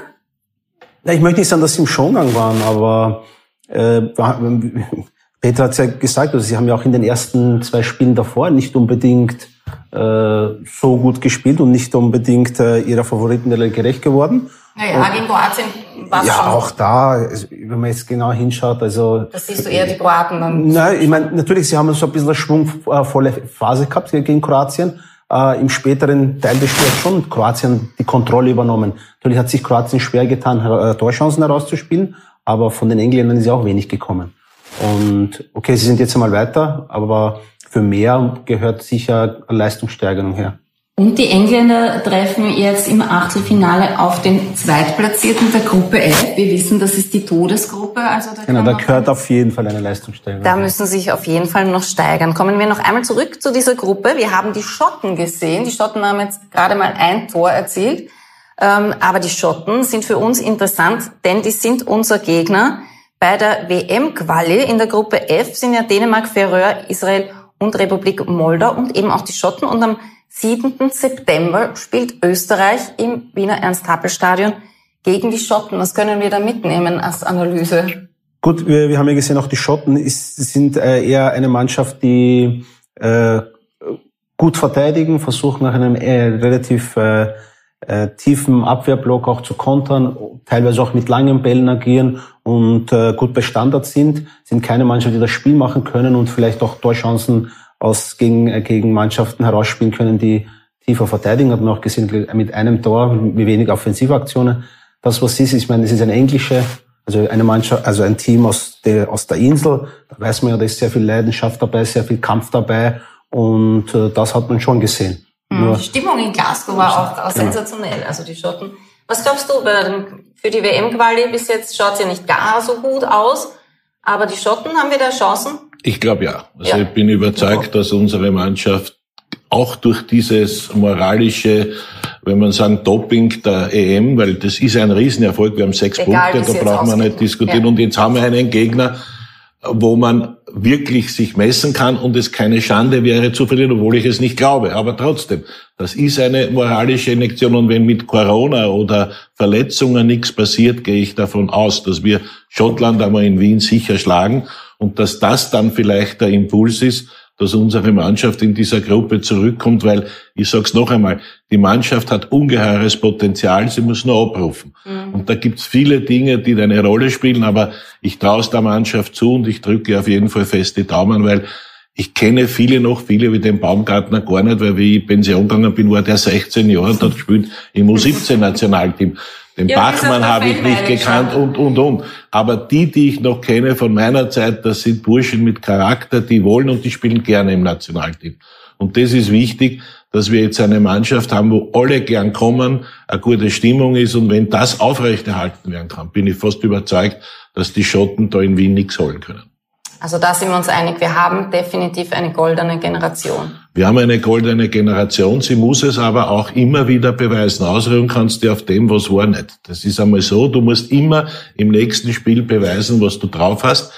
Ja, ich möchte nicht sagen, dass sie im Schongang waren, aber äh, Peter hat es ja gesagt, also sie haben ja auch in den ersten zwei Spielen davor nicht unbedingt so gut gespielt und nicht unbedingt äh, ihrer Favoritenrolle gerecht geworden. Naja, gegen Kroatien war es Ja, schon. auch da, wenn man jetzt genau hinschaut, also... Das siehst du eher die Kroaten dann... Nein, ich meine, natürlich, sie haben so ein bisschen eine schwungvolle Phase gehabt gegen Kroatien. Äh, Im späteren Teil des Spiels schon Kroatien die Kontrolle übernommen. Natürlich hat sich Kroatien schwer getan, äh, Torchancen herauszuspielen, aber von den Engländern ist ja auch wenig gekommen. Und okay, sie sind jetzt einmal weiter, aber für mehr gehört sicher eine Leistungssteigerung her. Und die Engländer treffen jetzt im Achtelfinale auf den Zweitplatzierten der Gruppe F. Wir wissen, das ist die Todesgruppe. Also da genau, da gehört auf jeden Fall eine Leistungssteigerung. Da müssen sich auf jeden Fall noch steigern. Kommen wir noch einmal zurück zu dieser Gruppe. Wir haben die Schotten gesehen. Die Schotten haben jetzt gerade mal ein Tor erzielt. Ähm, aber die Schotten sind für uns interessant, denn die sind unser Gegner. Bei der WM-Quali in der Gruppe F sind ja Dänemark, Färöer, Israel und Republik Moldau und eben auch die Schotten. Und am 7. September spielt Österreich im Wiener Ernst-Happel-Stadion gegen die Schotten. Was können wir da mitnehmen als Analyse? Gut, wir, wir haben ja gesehen, auch die Schotten ist, sind äh, eher eine Mannschaft, die äh, gut verteidigen, versuchen nach einem äh, relativ äh, äh, tiefen Abwehrblock auch zu kontern, teilweise auch mit langen Bällen agieren und äh, gut bei Standards sind, sind keine Mannschaft, die das Spiel machen können und vielleicht auch Torchancen aus gegen, äh, gegen Mannschaften herausspielen können, die tiefer verteidigen. Hat man auch gesehen, mit einem Tor, mit wenig Offensivaktionen. Das, was ist, ich meine, es ist eine englische, also eine Mannschaft, also ein Team aus der, aus der Insel. Da weiß man ja, da ist sehr viel Leidenschaft dabei, sehr viel Kampf dabei. Und äh, das hat man schon gesehen. Mhm. Die Stimmung in Glasgow war auch, auch sensationell. Also die Schotten Was glaubst du, für die WM-Quali bis jetzt schaut es ja nicht gar so gut aus, aber die Schotten haben wieder Chancen? Ich glaube ja. Also ja. ich bin überzeugt, dass unsere Mannschaft auch durch dieses moralische, wenn man sagen, Doping der EM, weil das ist ein Riesenerfolg, wir haben sechs Egal, Punkte, da braucht man nicht diskutieren. Ja. Und jetzt haben wir einen Gegner, wo man wirklich sich messen kann und es keine Schande wäre zu verlieren, obwohl ich es nicht glaube. Aber trotzdem, das ist eine moralische Injektion und wenn mit Corona oder Verletzungen nichts passiert, gehe ich davon aus, dass wir Schottland einmal in Wien sicher schlagen und dass das dann vielleicht der Impuls ist, dass unsere Mannschaft in dieser Gruppe zurückkommt, weil, ich sage es noch einmal, die Mannschaft hat ungeheures Potenzial, sie muss nur abrufen. Mhm. Und da gibt's viele Dinge, die eine Rolle spielen, aber ich traue es der Mannschaft zu und ich drücke auf jeden Fall fest die Daumen, weil ich kenne viele noch, viele wie den Baumgartner gar nicht, weil wie ich Pension gegangen bin, war der 16 Jahre und hat gespielt im U17-Nationalteam. Den ja, Bachmann habe ich nicht gekannt und, und, und. Aber die, die ich noch kenne von meiner Zeit, das sind Burschen mit Charakter, die wollen und die spielen gerne im Nationalteam. Und das ist wichtig, dass wir jetzt eine Mannschaft haben, wo alle gern kommen, eine gute Stimmung ist. Und wenn das aufrechterhalten werden kann, bin ich fast überzeugt, dass die Schotten da in Wien nichts holen können. Also da sind wir uns einig, wir haben definitiv eine goldene Generation. Wir haben eine goldene Generation, sie muss es aber auch immer wieder beweisen. Ausruhen kannst du auf dem, was war nicht. Das ist einmal so, du musst immer im nächsten Spiel beweisen, was du drauf hast.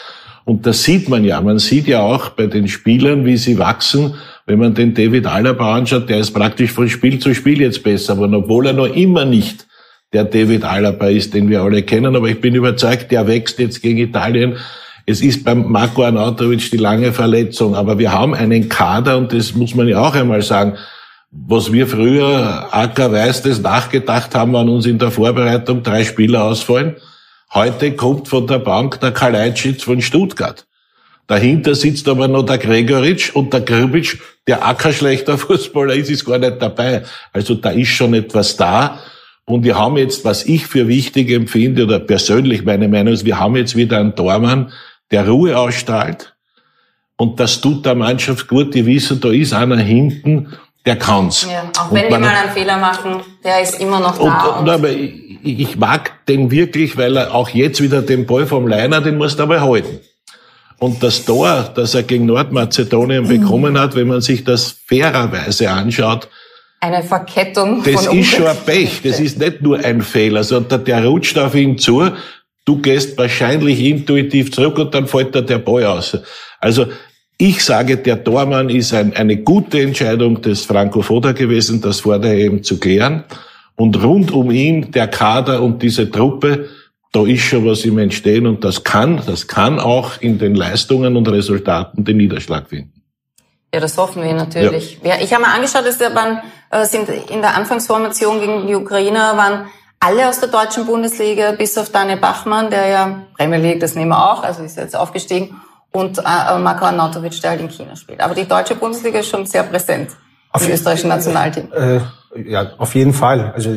Und das sieht man ja. Man sieht ja auch bei den Spielern, wie sie wachsen. Wenn man den David Alaba anschaut, der ist praktisch von Spiel zu Spiel jetzt besser aber obwohl er noch immer nicht der David Alaba ist, den wir alle kennen. Aber ich bin überzeugt, der wächst jetzt gegen Italien es ist beim Marco Arnautovic die lange Verletzung, aber wir haben einen Kader und das muss man ja auch einmal sagen. Was wir früher, Acker weiß das, nachgedacht haben, an uns in der Vorbereitung drei Spieler ausfallen. Heute kommt von der Bank der Kalajdzic von Stuttgart. Dahinter sitzt aber noch der Gregoritsch und der Grbic, der ackerschlechter Fußballer ist, ist gar nicht dabei. Also da ist schon etwas da. Und wir haben jetzt, was ich für wichtig empfinde, oder persönlich meine Meinung ist, wir haben jetzt wieder einen Tormann, der Ruhe ausstrahlt. Und das tut der Mannschaft gut. Die wissen, da ist einer hinten, der kann's. Ja, auch wenn die mal einen Fehler machen, der ist immer noch da. Und, und aber ich, ich mag den wirklich, weil er auch jetzt wieder den Ball vom Leiner, den muss er aber halten. Und das Tor, das er gegen Nordmazedonien mhm. bekommen hat, wenn man sich das fairerweise anschaut, eine Verkettung. Das ist schon ein Pech. Das ist nicht nur ein Fehler, sondern der rutscht auf ihn zu Du gehst wahrscheinlich intuitiv zurück und dann fällt da der Ball aus. Also ich sage, der Tormann ist ein, eine gute Entscheidung des Franco Foda gewesen, das vor der EM zu klären. Und rund um ihn, der Kader und diese Truppe, da ist schon was im Entstehen und das kann, das kann auch in den Leistungen und Resultaten den Niederschlag finden. Ja, das hoffen wir natürlich. Ja. Ich habe mir angeschaut, dass wir waren, äh, sind in der Anfangsformation gegen die Ukrainer waren alle aus der deutschen Bundesliga, bis auf Daniel Bachmann, der ja Premier League, das nehmen wir auch, also ist jetzt aufgestiegen, und äh, Marko Arnautovic, der halt in China spielt. Aber die deutsche Bundesliga ist schon sehr präsent auf im österreichischen Nationalteam. Äh, ja, auf jeden Fall. Also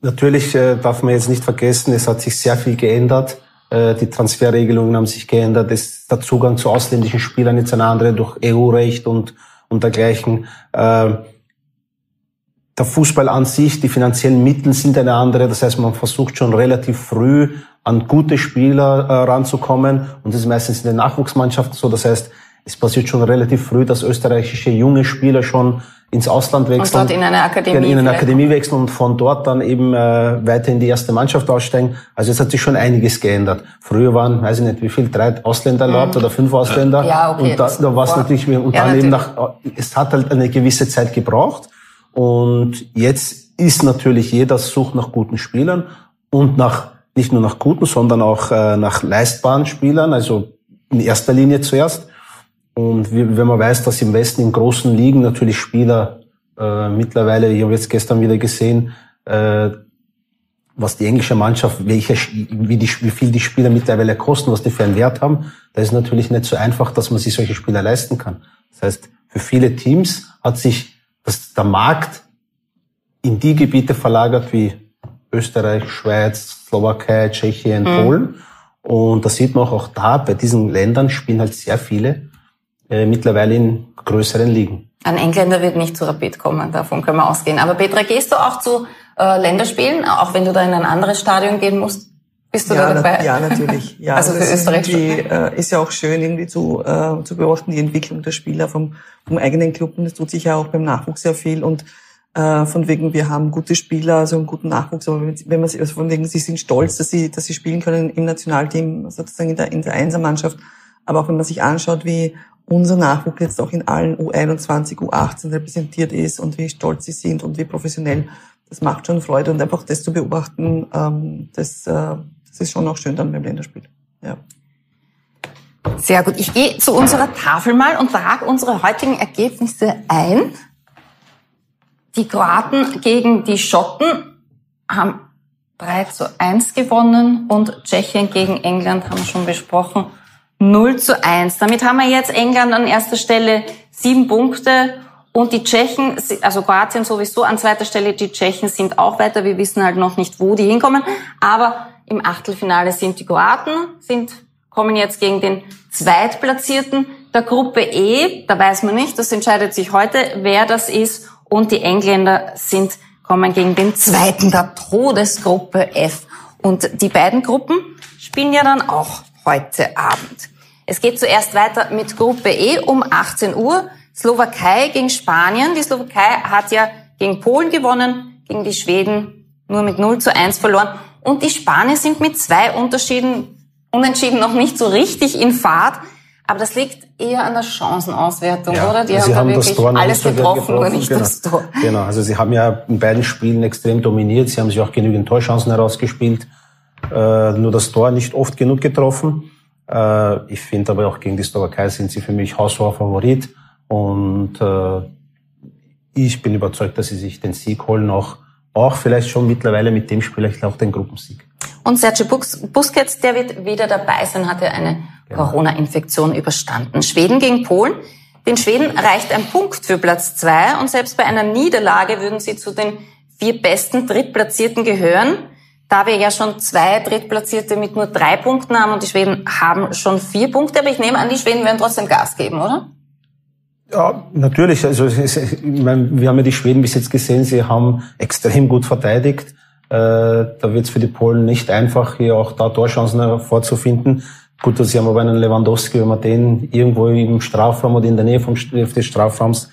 natürlich äh, darf man jetzt nicht vergessen, es hat sich sehr viel geändert. Äh, die Transferregelungen haben sich geändert. Es, der Zugang zu ausländischen Spielern ist ein anderer durch EU-Recht und, und dergleichen. Äh, der Fußball an sich, die finanziellen Mittel sind eine andere. Das heißt, man versucht schon relativ früh an gute Spieler äh, ranzukommen. Und das ist meistens in den Nachwuchsmannschaften so. Das heißt, es passiert schon relativ früh, dass österreichische junge Spieler schon ins Ausland wechseln. Und dort in eine Akademie. In eine Akademie wechseln und von dort dann eben äh, weiter in die erste Mannschaft aussteigen. Also es hat sich schon einiges geändert. Früher waren, weiß ich nicht, wie viel, drei Ausländer erlaubt mhm. oder fünf Ausländer. Ja, okay. Und da, da war es natürlich, und ja, dann eben nach, es hat halt eine gewisse Zeit gebraucht. Und jetzt ist natürlich jeder Sucht nach guten Spielern und nach nicht nur nach guten, sondern auch äh, nach leistbaren Spielern, also in erster Linie zuerst. Und wenn man weiß, dass im Westen in großen Ligen natürlich Spieler äh, mittlerweile, ich habe jetzt gestern wieder gesehen, äh, was die englische Mannschaft, welche, wie, die, wie viel die Spieler mittlerweile kosten, was die für einen Wert haben, da ist natürlich nicht so einfach, dass man sich solche Spieler leisten kann. Das heißt, für viele Teams hat sich dass der Markt in die Gebiete verlagert wie Österreich, Schweiz, Slowakei, Tschechien, mhm. Polen. Und das sieht man auch da, bei diesen Ländern spielen halt sehr viele äh, mittlerweile in größeren Ligen. Ein Engländer wird nicht zu Rapid kommen, davon können wir ausgehen. Aber Petra, gehst du auch zu äh, Länderspielen, auch wenn du da in ein anderes Stadion gehen musst? Bist du ja, da dabei? ja, natürlich. Ja, also für Österreich ist, äh, ist ja auch schön, irgendwie zu, äh, zu beobachten, die Entwicklung der Spieler vom, vom eigenen Club. Und das tut sich ja auch beim Nachwuchs sehr viel. Und äh, von wegen, wir haben gute Spieler, also einen guten Nachwuchs, aber wenn man also von wegen, sie sind stolz, dass sie, dass sie spielen können im Nationalteam, sozusagen in der, in der Einsermannschaft. Aber auch wenn man sich anschaut, wie unser Nachwuchs jetzt auch in allen U21, U18 repräsentiert ist und wie stolz sie sind und wie professionell, das macht schon Freude und einfach das zu beobachten, ähm, das, äh, das ist schon auch schön dann beim Länderspiel. Ja. Sehr gut. Ich gehe zu unserer Tafel mal und trage unsere heutigen Ergebnisse ein. Die Kroaten gegen die Schotten haben 3 zu 1 gewonnen und Tschechien gegen England haben wir schon besprochen 0 zu 1. Damit haben wir jetzt England an erster Stelle sieben Punkte und die Tschechen, also Kroatien sowieso an zweiter Stelle, die Tschechen sind auch weiter. Wir wissen halt noch nicht, wo die hinkommen. Aber im Achtelfinale sind die Kroaten, sind, kommen jetzt gegen den Zweitplatzierten der Gruppe E. Da weiß man nicht, das entscheidet sich heute, wer das ist. Und die Engländer sind, kommen gegen den Zweiten der Todesgruppe F. Und die beiden Gruppen spielen ja dann auch heute Abend. Es geht zuerst weiter mit Gruppe E um 18 Uhr. Slowakei gegen Spanien. Die Slowakei hat ja gegen Polen gewonnen, gegen die Schweden nur mit 0 zu 1 verloren. Und die Spanier sind mit zwei Unterschieden, Unentschieden noch nicht so richtig in Fahrt. Aber das liegt eher an der Chancenauswertung, ja, oder? Die haben, haben da wirklich alles getroffen, getroffen, nur nicht genau. das Tor. Genau, also sie haben ja in beiden Spielen extrem dominiert. Sie haben sich auch genügend Torchancen herausgespielt. Äh, nur das Tor nicht oft genug getroffen. Äh, ich finde aber auch gegen die Slowakei sind sie für mich haushoher Favorit. Und äh, ich bin überzeugt, dass sie sich den Sieg holen, auch, auch vielleicht schon mittlerweile mit dem Spiel vielleicht auch den Gruppensieg. Und Sergio Busquets, der wird wieder dabei sein, hat ja eine genau. Corona-Infektion überstanden. Schweden gegen Polen. Den Schweden reicht ein Punkt für Platz zwei und selbst bei einer Niederlage würden sie zu den vier besten Drittplatzierten gehören da wir ja schon zwei Drittplatzierte mit nur drei Punkten haben und die Schweden haben schon vier Punkte, aber ich nehme an, die Schweden werden trotzdem Gas geben, oder? Ja, natürlich. Also ich meine, wir haben ja die Schweden bis jetzt gesehen, sie haben extrem gut verteidigt. Äh, da wird es für die Polen nicht einfach, hier auch da Torchancen vorzufinden. Gut, sie haben aber einen Lewandowski, wenn man den irgendwo im Strafraum oder in der Nähe vom, des Strafraums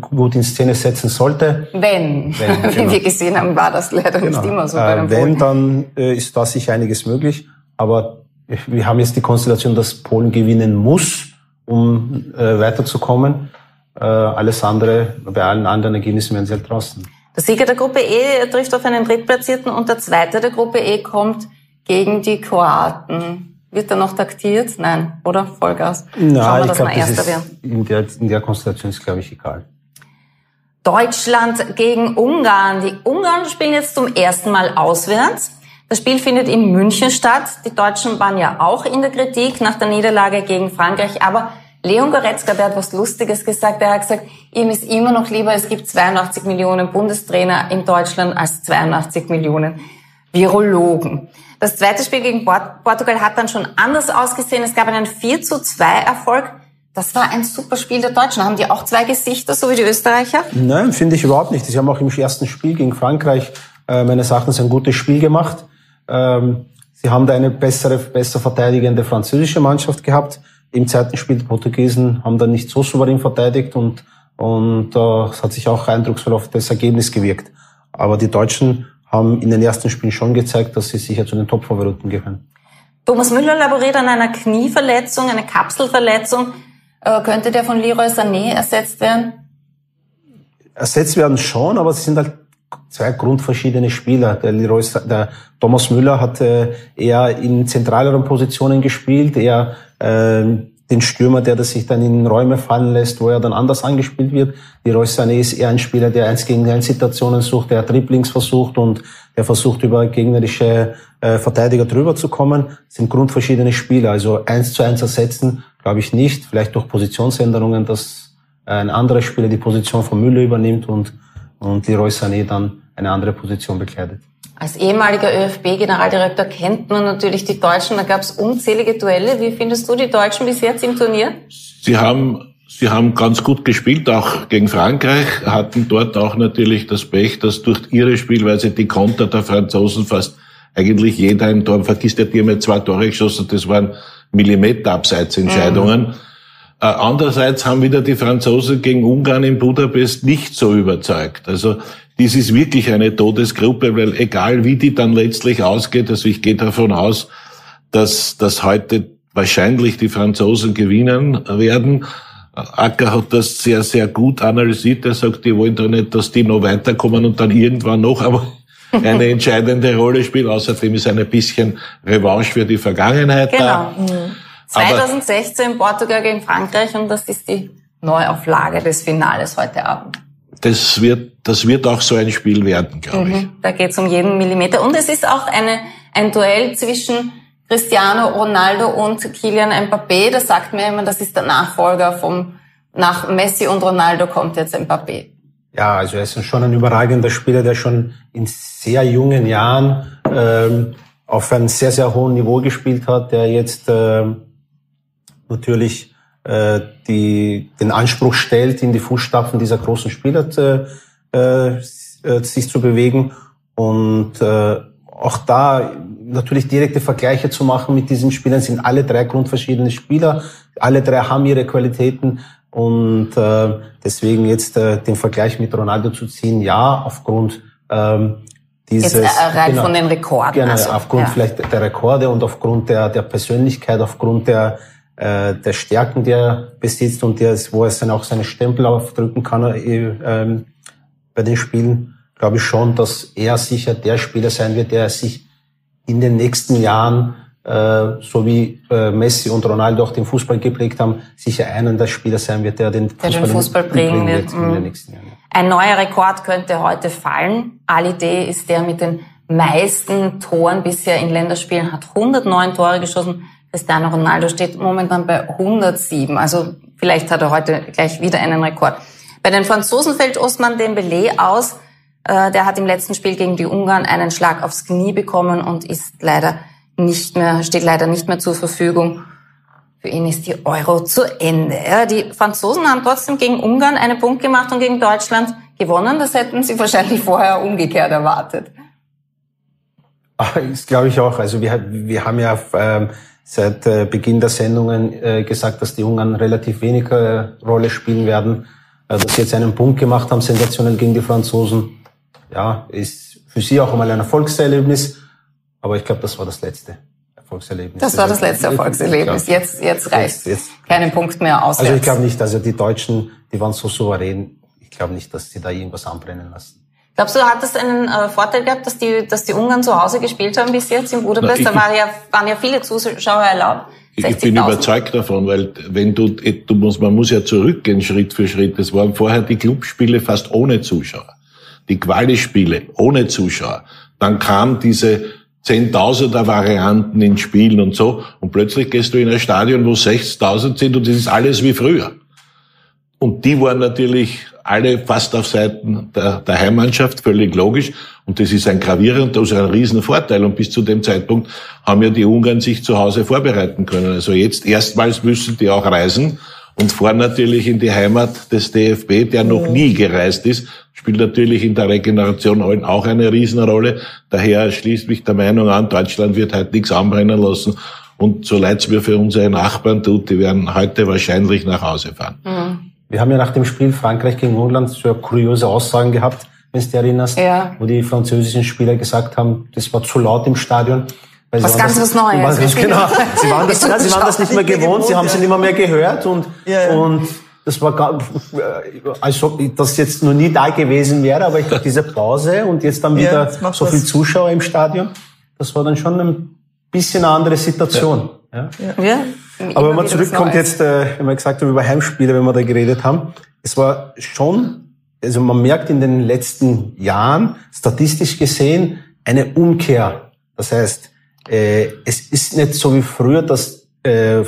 gut in Szene setzen sollte. Wenn. wenn Wie genau. wir gesehen haben, war das leider genau. nicht immer so bei den äh, Wenn, dann äh, ist da sicher einiges möglich. Aber wir haben jetzt die Konstellation, dass Polen gewinnen muss, um äh, weiterzukommen. Äh, alles andere, bei allen anderen Ergebnissen werden sie halt draußen. Der Sieger der Gruppe E trifft auf einen Drittplatzierten und der Zweite der Gruppe E kommt gegen die Kroaten. Wird er noch taktiert? Nein, oder? Vollgas. Nein, Schauen wir, dass glaub, wir Erster werden. In der, in der Konstellation ist, glaube ich, egal. Deutschland gegen Ungarn. Die Ungarn spielen jetzt zum ersten Mal auswärts. Das Spiel findet in München statt. Die Deutschen waren ja auch in der Kritik nach der Niederlage gegen Frankreich. Aber Leon Goretzka, der hat was Lustiges gesagt. Er hat gesagt, ihm ist immer noch lieber, es gibt 82 Millionen Bundestrainer in Deutschland als 82 Millionen Virologen. Das zweite Spiel gegen Portugal hat dann schon anders ausgesehen. Es gab einen 4 zu 2 Erfolg. Das war ein super Spiel der Deutschen. Haben die auch zwei Gesichter, so wie die Österreicher? Nein, finde ich überhaupt nicht. Sie haben auch im ersten Spiel gegen Frankreich äh, meines Erachtens ein gutes Spiel gemacht. Ähm, sie haben da eine bessere, besser verteidigende französische Mannschaft gehabt. Im zweiten Spiel die Portugiesen haben da nicht so souverän verteidigt und und äh, es hat sich auch eindrucksvoll auf das Ergebnis gewirkt. Aber die Deutschen haben in den ersten Spielen schon gezeigt, dass sie sicher zu den Top-Favoriten gehören. Thomas Müller laboriert an einer Knieverletzung, eine Kapselverletzung. Äh, könnte der von Leroy Sané ersetzt werden? Ersetzt werden schon, aber sie sind halt zwei grundverschiedene Spieler. Der, Leroy, der Thomas Müller hat äh, eher in zentraleren Positionen gespielt, eher äh, den Stürmer, der das sich dann in Räume fallen lässt, wo er dann anders angespielt wird. Die Roy Sané ist eher ein Spieler, der eins gegen eins Situationen sucht, der Dribblings versucht und der versucht über gegnerische äh, Verteidiger drüber zu kommen. Das sind grundverschiedene Spieler. Also eins zu eins ersetzen, glaube ich nicht. Vielleicht durch Positionsänderungen, dass ein anderer Spieler die Position von Müller übernimmt und, und Leroy Sané dann eine andere Position bekleidet. Als ehemaliger ÖFB-Generaldirektor kennt man natürlich die Deutschen. Da gab es unzählige Duelle. Wie findest du die Deutschen bis jetzt im Turnier? Sie haben sie haben ganz gut gespielt, auch gegen Frankreich, hatten dort auch natürlich das Pech, dass durch ihre Spielweise die Konter der Franzosen fast eigentlich jeder ein Tor, vergisst ja, die haben zwei Tore geschossen, das waren Millimeter Abseitsentscheidungen. Mhm. Äh, andererseits haben wieder die Franzosen gegen Ungarn in Budapest nicht so überzeugt. Also dies ist wirklich eine Todesgruppe, weil egal wie die dann letztlich ausgeht, also ich gehe davon aus, dass, dass heute wahrscheinlich die Franzosen gewinnen werden. Acker hat das sehr, sehr gut analysiert. Er sagt, die wollen doch nicht, dass die noch weiterkommen und dann irgendwann noch aber eine entscheidende Rolle spielen. Außerdem ist ein bisschen Revanche für die Vergangenheit genau. da. Mhm. 2016 Portugal gegen Frankreich und das ist die Neuauflage des Finales heute Abend. Das wird, das wird auch so ein Spiel werden, glaube mhm. ich. Da geht es um jeden Millimeter. Und es ist auch eine, ein Duell zwischen Cristiano Ronaldo und Kylian Mbappé. Das sagt mir immer, das ist der Nachfolger vom, nach Messi und Ronaldo kommt jetzt Mbappé. Ja, also er ist schon ein überragender Spieler, der schon in sehr jungen Jahren ähm, auf einem sehr, sehr hohen Niveau gespielt hat, der jetzt ähm, natürlich äh, die, den Anspruch stellt, in die Fußstapfen dieser großen Spieler zu, äh, äh, sich zu bewegen. Und äh, auch da natürlich direkte Vergleiche zu machen mit diesen Spielern sind alle drei grundverschiedene Spieler. Alle drei haben ihre Qualitäten. Und äh, deswegen jetzt äh, den Vergleich mit Ronaldo zu ziehen, ja, aufgrund ähm, dieses... Jetzt äh, rein genau, von den Rekorden. Genau, also, aufgrund ja. vielleicht der Rekorde und aufgrund der, der Persönlichkeit, aufgrund der, äh, der Stärken, die er besitzt und der, wo er dann auch seine Stempel aufdrücken kann äh, ähm, bei den Spielen, glaube ich schon, dass er sicher der Spieler sein wird, der sich in den nächsten Jahren, äh, so wie äh, Messi und Ronaldo auch den Fußball geprägt haben, sicher einer der Spieler sein wird, der den Fußball, der den Fußball prägen wird in den mhm. nächsten Jahren. Ein neuer Rekord könnte heute fallen. Ali D ist der mit den meisten Toren bisher in Länderspielen, hat 109 Tore geschossen. Cristiano Ronaldo steht momentan bei 107. Also vielleicht hat er heute gleich wieder einen Rekord. Bei den Franzosen fällt Osman Dembélé aus. Äh, der hat im letzten Spiel gegen die Ungarn einen Schlag aufs Knie bekommen und ist leider nicht mehr, steht leider nicht mehr zur Verfügung. Für ihn ist die Euro zu Ende. Die Franzosen haben trotzdem gegen Ungarn einen Punkt gemacht und gegen Deutschland gewonnen. Das hätten sie wahrscheinlich vorher umgekehrt erwartet. Das glaube ich auch. Also wir, wir haben ja ähm, seit äh, Beginn der Sendungen äh, gesagt, dass die Ungarn relativ weniger Rolle spielen werden. Äh, dass sie jetzt einen Punkt gemacht haben, sensationell gegen die Franzosen. Ja, ist für sie auch einmal ein Erfolgserlebnis. Aber ich glaube, das war das letzte Erfolgserlebnis. Das war das letzte Erfolgserlebnis. Jetzt, jetzt reicht jetzt, jetzt. keinen Punkt mehr aus. Also ich glaube nicht, also die Deutschen, die waren so souverän. Ich glaube nicht, dass sie da irgendwas anbrennen lassen. Glaubst du, hat das einen äh, Vorteil gehabt, dass die, dass die Ungarn zu Hause gespielt haben bis jetzt in Budapest? da war ja, waren ja viele Zuschauer erlaubt. Ich bin überzeugt davon, weil wenn du, du musst, man muss ja zurückgehen Schritt für Schritt. Es waren vorher die Clubspiele fast ohne Zuschauer. Die Quali-Spiele ohne Zuschauer. Dann kam diese Zehntausender Varianten in Spielen und so. Und plötzlich gehst du in ein Stadion, wo 60.000 sind und das ist alles wie früher. Und die waren natürlich alle fast auf Seiten der, der Heimmannschaft, völlig logisch. Und das ist ein gravierender, ist ein Riesenvorteil. Und bis zu dem Zeitpunkt haben ja die Ungarn sich zu Hause vorbereiten können. Also jetzt erstmals müssen die auch reisen und fahren natürlich in die Heimat des DFB, der noch nie gereist ist, spielt natürlich in der Regeneration auch eine Riesenrolle. Daher schließt mich der Meinung an, Deutschland wird heute nichts anbrennen lassen. Und so leid es mir für unsere Nachbarn tut, die werden heute wahrscheinlich nach Hause fahren. Mhm. Wir haben ja nach dem Spiel Frankreich gegen England so kuriose Aussagen gehabt, wenn du dich erinnerst, ja. wo die französischen Spieler gesagt haben, das war zu laut im Stadion. Weil was ganz was Neues. Was, genau. Sie waren das, sie waren das nicht mehr gewohnt, sie haben sie nicht mehr, mehr gehört und, ja, ja. und das war gar, als ob das jetzt noch nie da gewesen wäre, aber ich glaube, diese Pause und jetzt dann wieder ja, so viel Zuschauer im Stadion, das war dann schon ein bisschen eine andere Situation. Ja. Aber wenn man zurückkommt jetzt, äh, wenn wir gesagt haben über Heimspiele, wenn wir da geredet haben, es war schon, also man merkt in den letzten Jahren statistisch gesehen eine Umkehr. Das heißt, äh, es ist nicht so wie früher, dass äh, äh,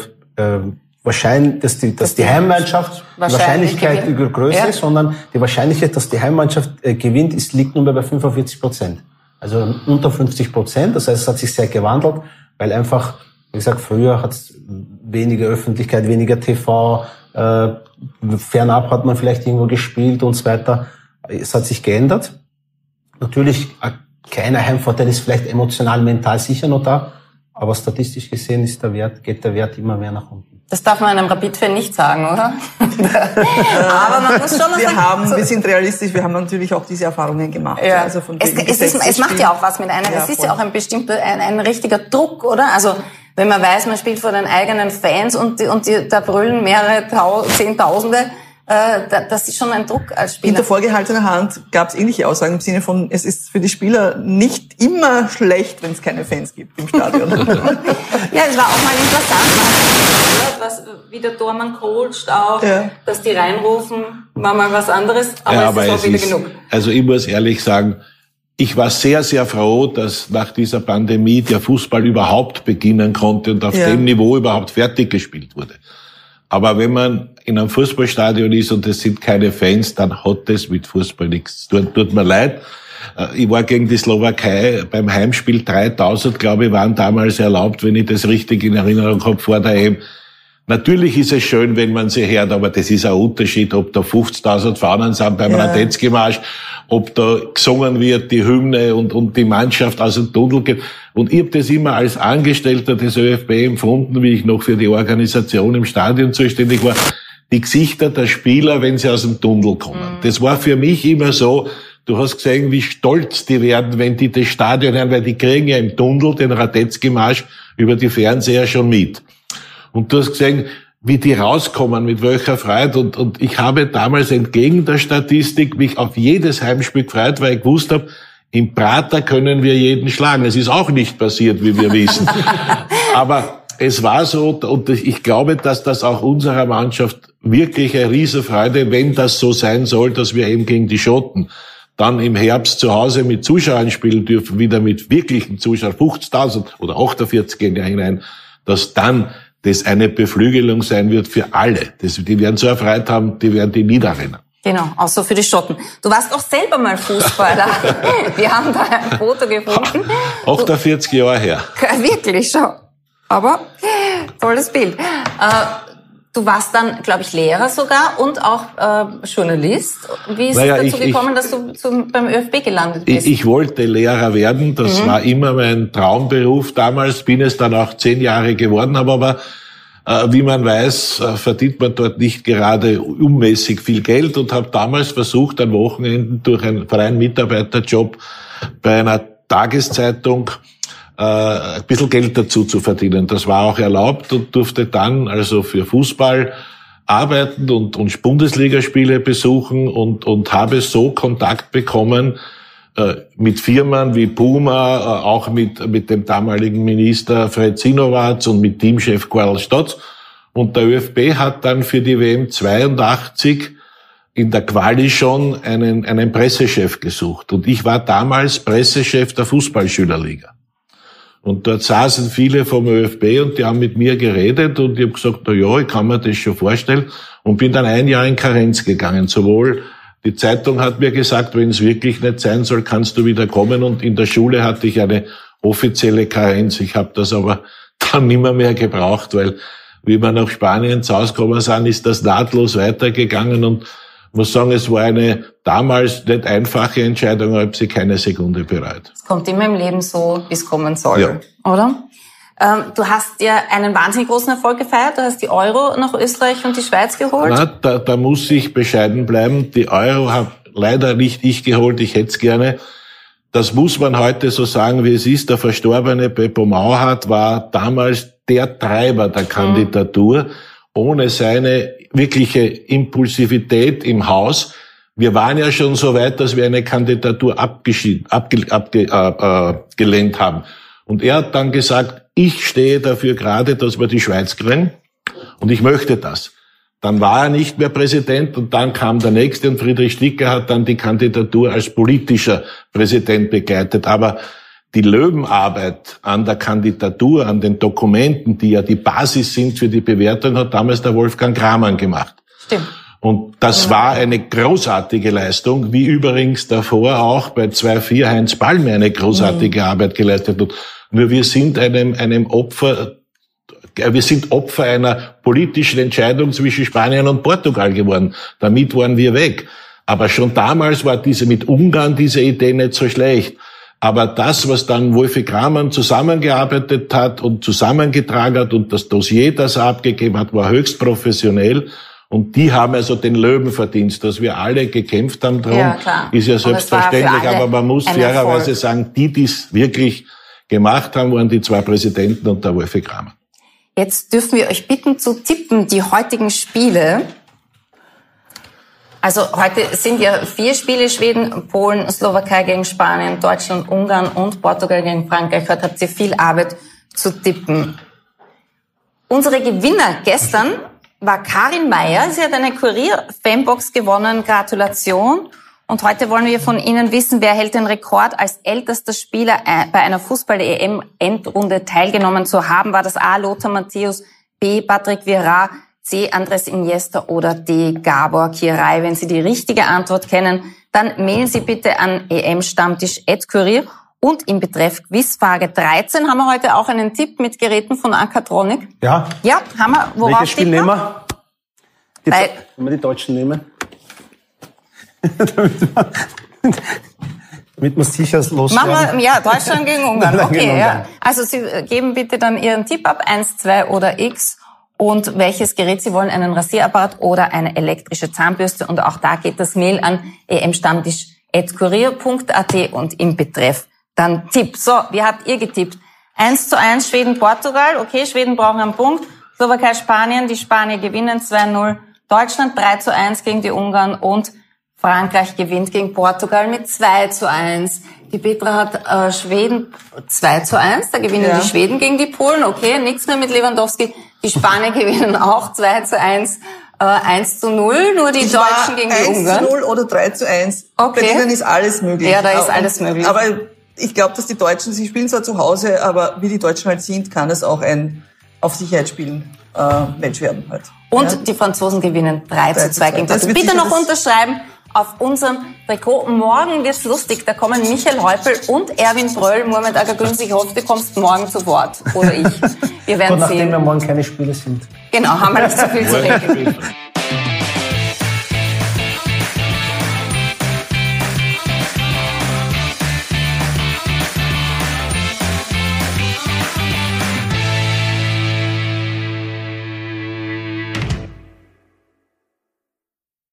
wahrscheinlich, dass die, dass die Heimmannschaft Wahrscheinlichkeit größer ja. ist, sondern die Wahrscheinlichkeit, dass die Heimmannschaft äh, gewinnt, ist, liegt nur bei 45 Prozent. Also unter 50 Prozent. Das heißt, es hat sich sehr gewandelt, weil einfach wie gesagt, früher hat es weniger Öffentlichkeit, weniger TV, Äh, fernab hat man vielleicht irgendwo gespielt und so weiter. Es hat sich geändert. Natürlich, ein kleiner Heimvorteil ist vielleicht emotional, mental sicher noch da, aber statistisch gesehen ist der Wert, geht der Wert immer mehr nach unten. Das darf man einem Rapid-Fan nicht sagen, oder? aber man muss schon noch wir sagen, haben, wir sind realistisch, wir haben natürlich auch diese Erfahrungen gemacht. Ja. Also von es, es, ist, es macht ja auch was mit einer. Ja, es ist voll. ja auch ein bestimmter, ein, ein richtiger Druck, oder? Also wenn man weiß, man spielt vor den eigenen Fans und, die, und die, da brüllen mehrere Tau Zehntausende, äh, das ist schon ein Druck als Spieler. Hinter vorgehaltener Hand gab es ähnliche Aussagen im Sinne von, es ist für die Spieler nicht immer schlecht, wenn es keine Fans gibt im Stadion. ja, es war auch mal interessant. Was, wie der Tormann coacht auch, ja. dass die reinrufen, war mal was anderes, aber, ja, aber es ist auch wieder ist, genug. Also ich muss ehrlich sagen, ich war sehr, sehr froh, dass nach dieser Pandemie der Fußball überhaupt beginnen konnte und auf ja. dem Niveau überhaupt fertig gespielt wurde. Aber wenn man in einem Fußballstadion ist und es sind keine Fans, dann hat das mit Fußball nichts. Tut, tut mir leid. Äh, ich war gegen die Slowakei beim Heimspiel 3000, glaube ich, waren damals erlaubt, wenn ich das richtig in Erinnerung habe, vor der EM. Natürlich ist es schön, wenn man sie hört, aber das ist ein Unterschied, ob da 50.000 Fahnen sind beim ja. Radetzky-Marsch, ob da gesungen wird, die Hymne und, und die Mannschaft aus dem Tunnel geht. Und ich habe das immer als Angestellter des ÖFB empfunden, wie ich noch für die Organisation im Stadion zuständig war, die Gesichter der Spieler, wenn sie aus dem Tunnel kommen. Mhm. Das war für mich immer so, du hast gesehen, wie stolz die werden, wenn die das Stadion hören, weil die kriegen ja im Tunnel den Radetzky-Marsch über die Fernseher schon mit. Und du hast gesehen, wie die rauskommen, mit welcher Freude. Und, und ich habe damals entgegen der Statistik mich auf jedes Heimspiel gefreut, weil ich gewusst habe, im Prater können wir jeden schlagen. Es ist auch nicht passiert, wie wir wissen. Aber es war so, und ich glaube, dass das auch unserer Mannschaft wirklich eine Riesenfreude, wenn das so sein soll, dass wir eben gegen die Schotten dann im Herbst zu Hause mit Zuschauern spielen dürfen, wieder mit wirklichen Zuschauern, 50.000 oder 48 gehen ja hinein, dass dann das eine Beflügelung sein wird für alle. Das, die werden so erfreut haben, die werden die niederrennen. Genau, auch so für die Schotten. Du warst auch selber mal Fußballer. Wir haben da ein Foto gefunden. 48 Jahre her. Wirklich schon. Aber tolles Bild. Du warst dann, glaube ich, Lehrer sogar und auch äh, Journalist. Wie ist naja, es dazu ich, gekommen, ich, dass du zum, beim ÖFB gelandet bist? Ich, ich wollte Lehrer werden. Das mhm. war immer mein Traumberuf damals. Bin es dann auch zehn Jahre geworden, habe aber äh, wie man weiß, äh, verdient man dort nicht gerade unmäßig viel Geld und habe damals versucht, an Wochenenden durch einen freien Mitarbeiterjob bei einer Tageszeitung äh, ein bisschen Geld dazu zu verdienen. Das war auch erlaubt und durfte dann also für Fußball arbeiten und, und Bundesligaspiele besuchen und, und habe so Kontakt bekommen äh, mit Firmen wie Puma, äh, auch mit, mit dem damaligen Minister Fred Sinowatz und mit Teamchef Karl Stotz. Und der ÖFB hat dann für die WM 82 in der Quali schon einen, einen Pressechef gesucht. Und ich war damals Pressechef der Fußballschülerliga. Und dort saßen viele vom ÖFB und die haben mit mir geredet und ich habe gesagt, na ja, ich kann mir das schon vorstellen und bin dann ein Jahr in Karenz gegangen, sowohl die Zeitung hat mir gesagt, wenn es wirklich nicht sein soll, kannst du wieder kommen. Und in der Schule hatte ich eine offizielle Karenz. Ich habe das aber dann nimmer mehr gebraucht, weil wie wir nach Spanien zu Hause gekommen sind, ist das nahtlos weitergegangen und muss sagen, es war eine damals nicht einfache Entscheidung, aber ich habe sie keine Sekunde bereut. Es kommt immer im Leben so, wie es kommen soll, ja. oder? Ähm, du hast ja einen wahnsinnig großen Erfolg gefeiert. Du hast die Euro nach Österreich und die Schweiz geholt. Na, da, da muss ich bescheiden bleiben. Die Euro habe leider nicht ich geholt. Ich hätte es gerne. Das muss man heute so sagen, wie es ist. Der verstorbene Beppo Mauhardt war damals der Treiber der Kandidatur. Mhm. Ohne seine wirkliche Impulsivität im Haus. Wir waren ja schon so weit, dass wir eine Kandidatur abgelehnt abge, abge, äh, äh, haben. Und er hat dann gesagt, ich stehe dafür gerade, dass wir die Schweiz kriegen und ich möchte das. Dann war er nicht mehr Präsident und dann kam der nächste und Friedrich Sticker hat dann die Kandidatur als politischer Präsident begleitet. Aber die Löwenarbeit an der Kandidatur, an den Dokumenten, die ja die Basis sind für die Bewertung, hat damals der Wolfgang Kramann gemacht. Stimmt. Und das ja. war eine großartige Leistung, wie übrigens davor auch bei 2-4 Heinz Balme eine großartige mhm. Arbeit geleistet hat. Nur wir sind einem, einem Opfer wir sind Opfer einer politischen Entscheidung zwischen Spanien und Portugal geworden. Damit waren wir weg. Aber schon damals war diese mit Ungarn diese Idee nicht so schlecht. Aber das, was dann Wolfi Kramann zusammengearbeitet hat und zusammengetragen hat und das Dossier, das er abgegeben hat, war höchst professionell. Und die haben also den Löwenverdienst, dass wir alle gekämpft haben drum, ja, ist ja selbstverständlich. Aber man muss fairerweise sagen, die, die es wirklich gemacht haben, waren die zwei Präsidenten und der Wolfi Kramer. Jetzt dürfen wir euch bitten zu tippen, die heutigen Spiele. Also heute sind ja vier Spiele, Schweden, Polen, Slowakei gegen Spanien, Deutschland, Ungarn und Portugal gegen Frankreich. Heute habt ihr viel Arbeit zu tippen. Unsere Gewinner gestern war Karin Meyer. Sie hat eine Kurier-Fanbox gewonnen. Gratulation. Und heute wollen wir von Ihnen wissen, wer hält den Rekord als ältester Spieler äh, bei einer Fußball-EM-Endrunde teilgenommen zu haben? War das A. Lothar Matthäus, B. Patrick Vieira, C. Andres Iniesta oder D. Gabor Kirai. Wenn Sie die richtige Antwort kennen, dann mailen Sie bitte an emstammtisch.kurier und im Betreff Quizfrage 13 haben wir heute auch einen Tipp mit Geräten von Akatronic. Ja. Ja, haben wir. Worauf Welches Spiel nehmen wir? Die, Weil, wenn wir die Deutschen nehmen. damit wir sicher loswerden. Machen wir, ja, Deutschland gegen Ungarn. Okay, ja. Also Sie geben bitte dann Ihren Tipp ab, 1, 2 oder X und welches Gerät Sie wollen, einen Rasierapparat oder eine elektrische Zahnbürste. Und auch da geht das Mail an emstammtisch.kurier.at und im Betreff dann Tipp. So, wie habt ihr getippt? 1 zu 1 Schweden-Portugal. Okay, Schweden brauchen einen Punkt. Slowakei-Spanien, die Spanier gewinnen 2-0. Deutschland 3 zu 1 gegen die Ungarn und Frankreich gewinnt gegen Portugal mit 2 zu 1. Die Petra hat äh, Schweden 2 zu 1, da gewinnen ja. die Schweden gegen die Polen, okay, nichts mehr mit Lewandowski. Die Spanier gewinnen auch 2 zu 1, äh, 1 zu 0, nur die ich Deutschen gegen die Ungarn. 1 zu 0 oder 3 zu 1. Okay. Bei denen ist alles möglich. Ja, da ist alles möglich. Aber ich glaube, dass die Deutschen, sie spielen zwar zu Hause, aber wie die Deutschen halt sind, kann es auch ein auf Sicherheit spielen äh, Match werden halt. Und ja. die Franzosen gewinnen 3, 3 zu 2 gegen Portugal. Bitte noch unterschreiben auf unserem Trikot. Morgen wird's lustig. Da kommen Michael Häupl und Erwin Bröll, Mohamed Agagün. Ich hoffe, du kommst morgen zu Wort. Oder ich. Wir werden Gut, nachdem sehen. wir morgen keine Spiele sind. Genau, haben wir nicht so viel zu reden.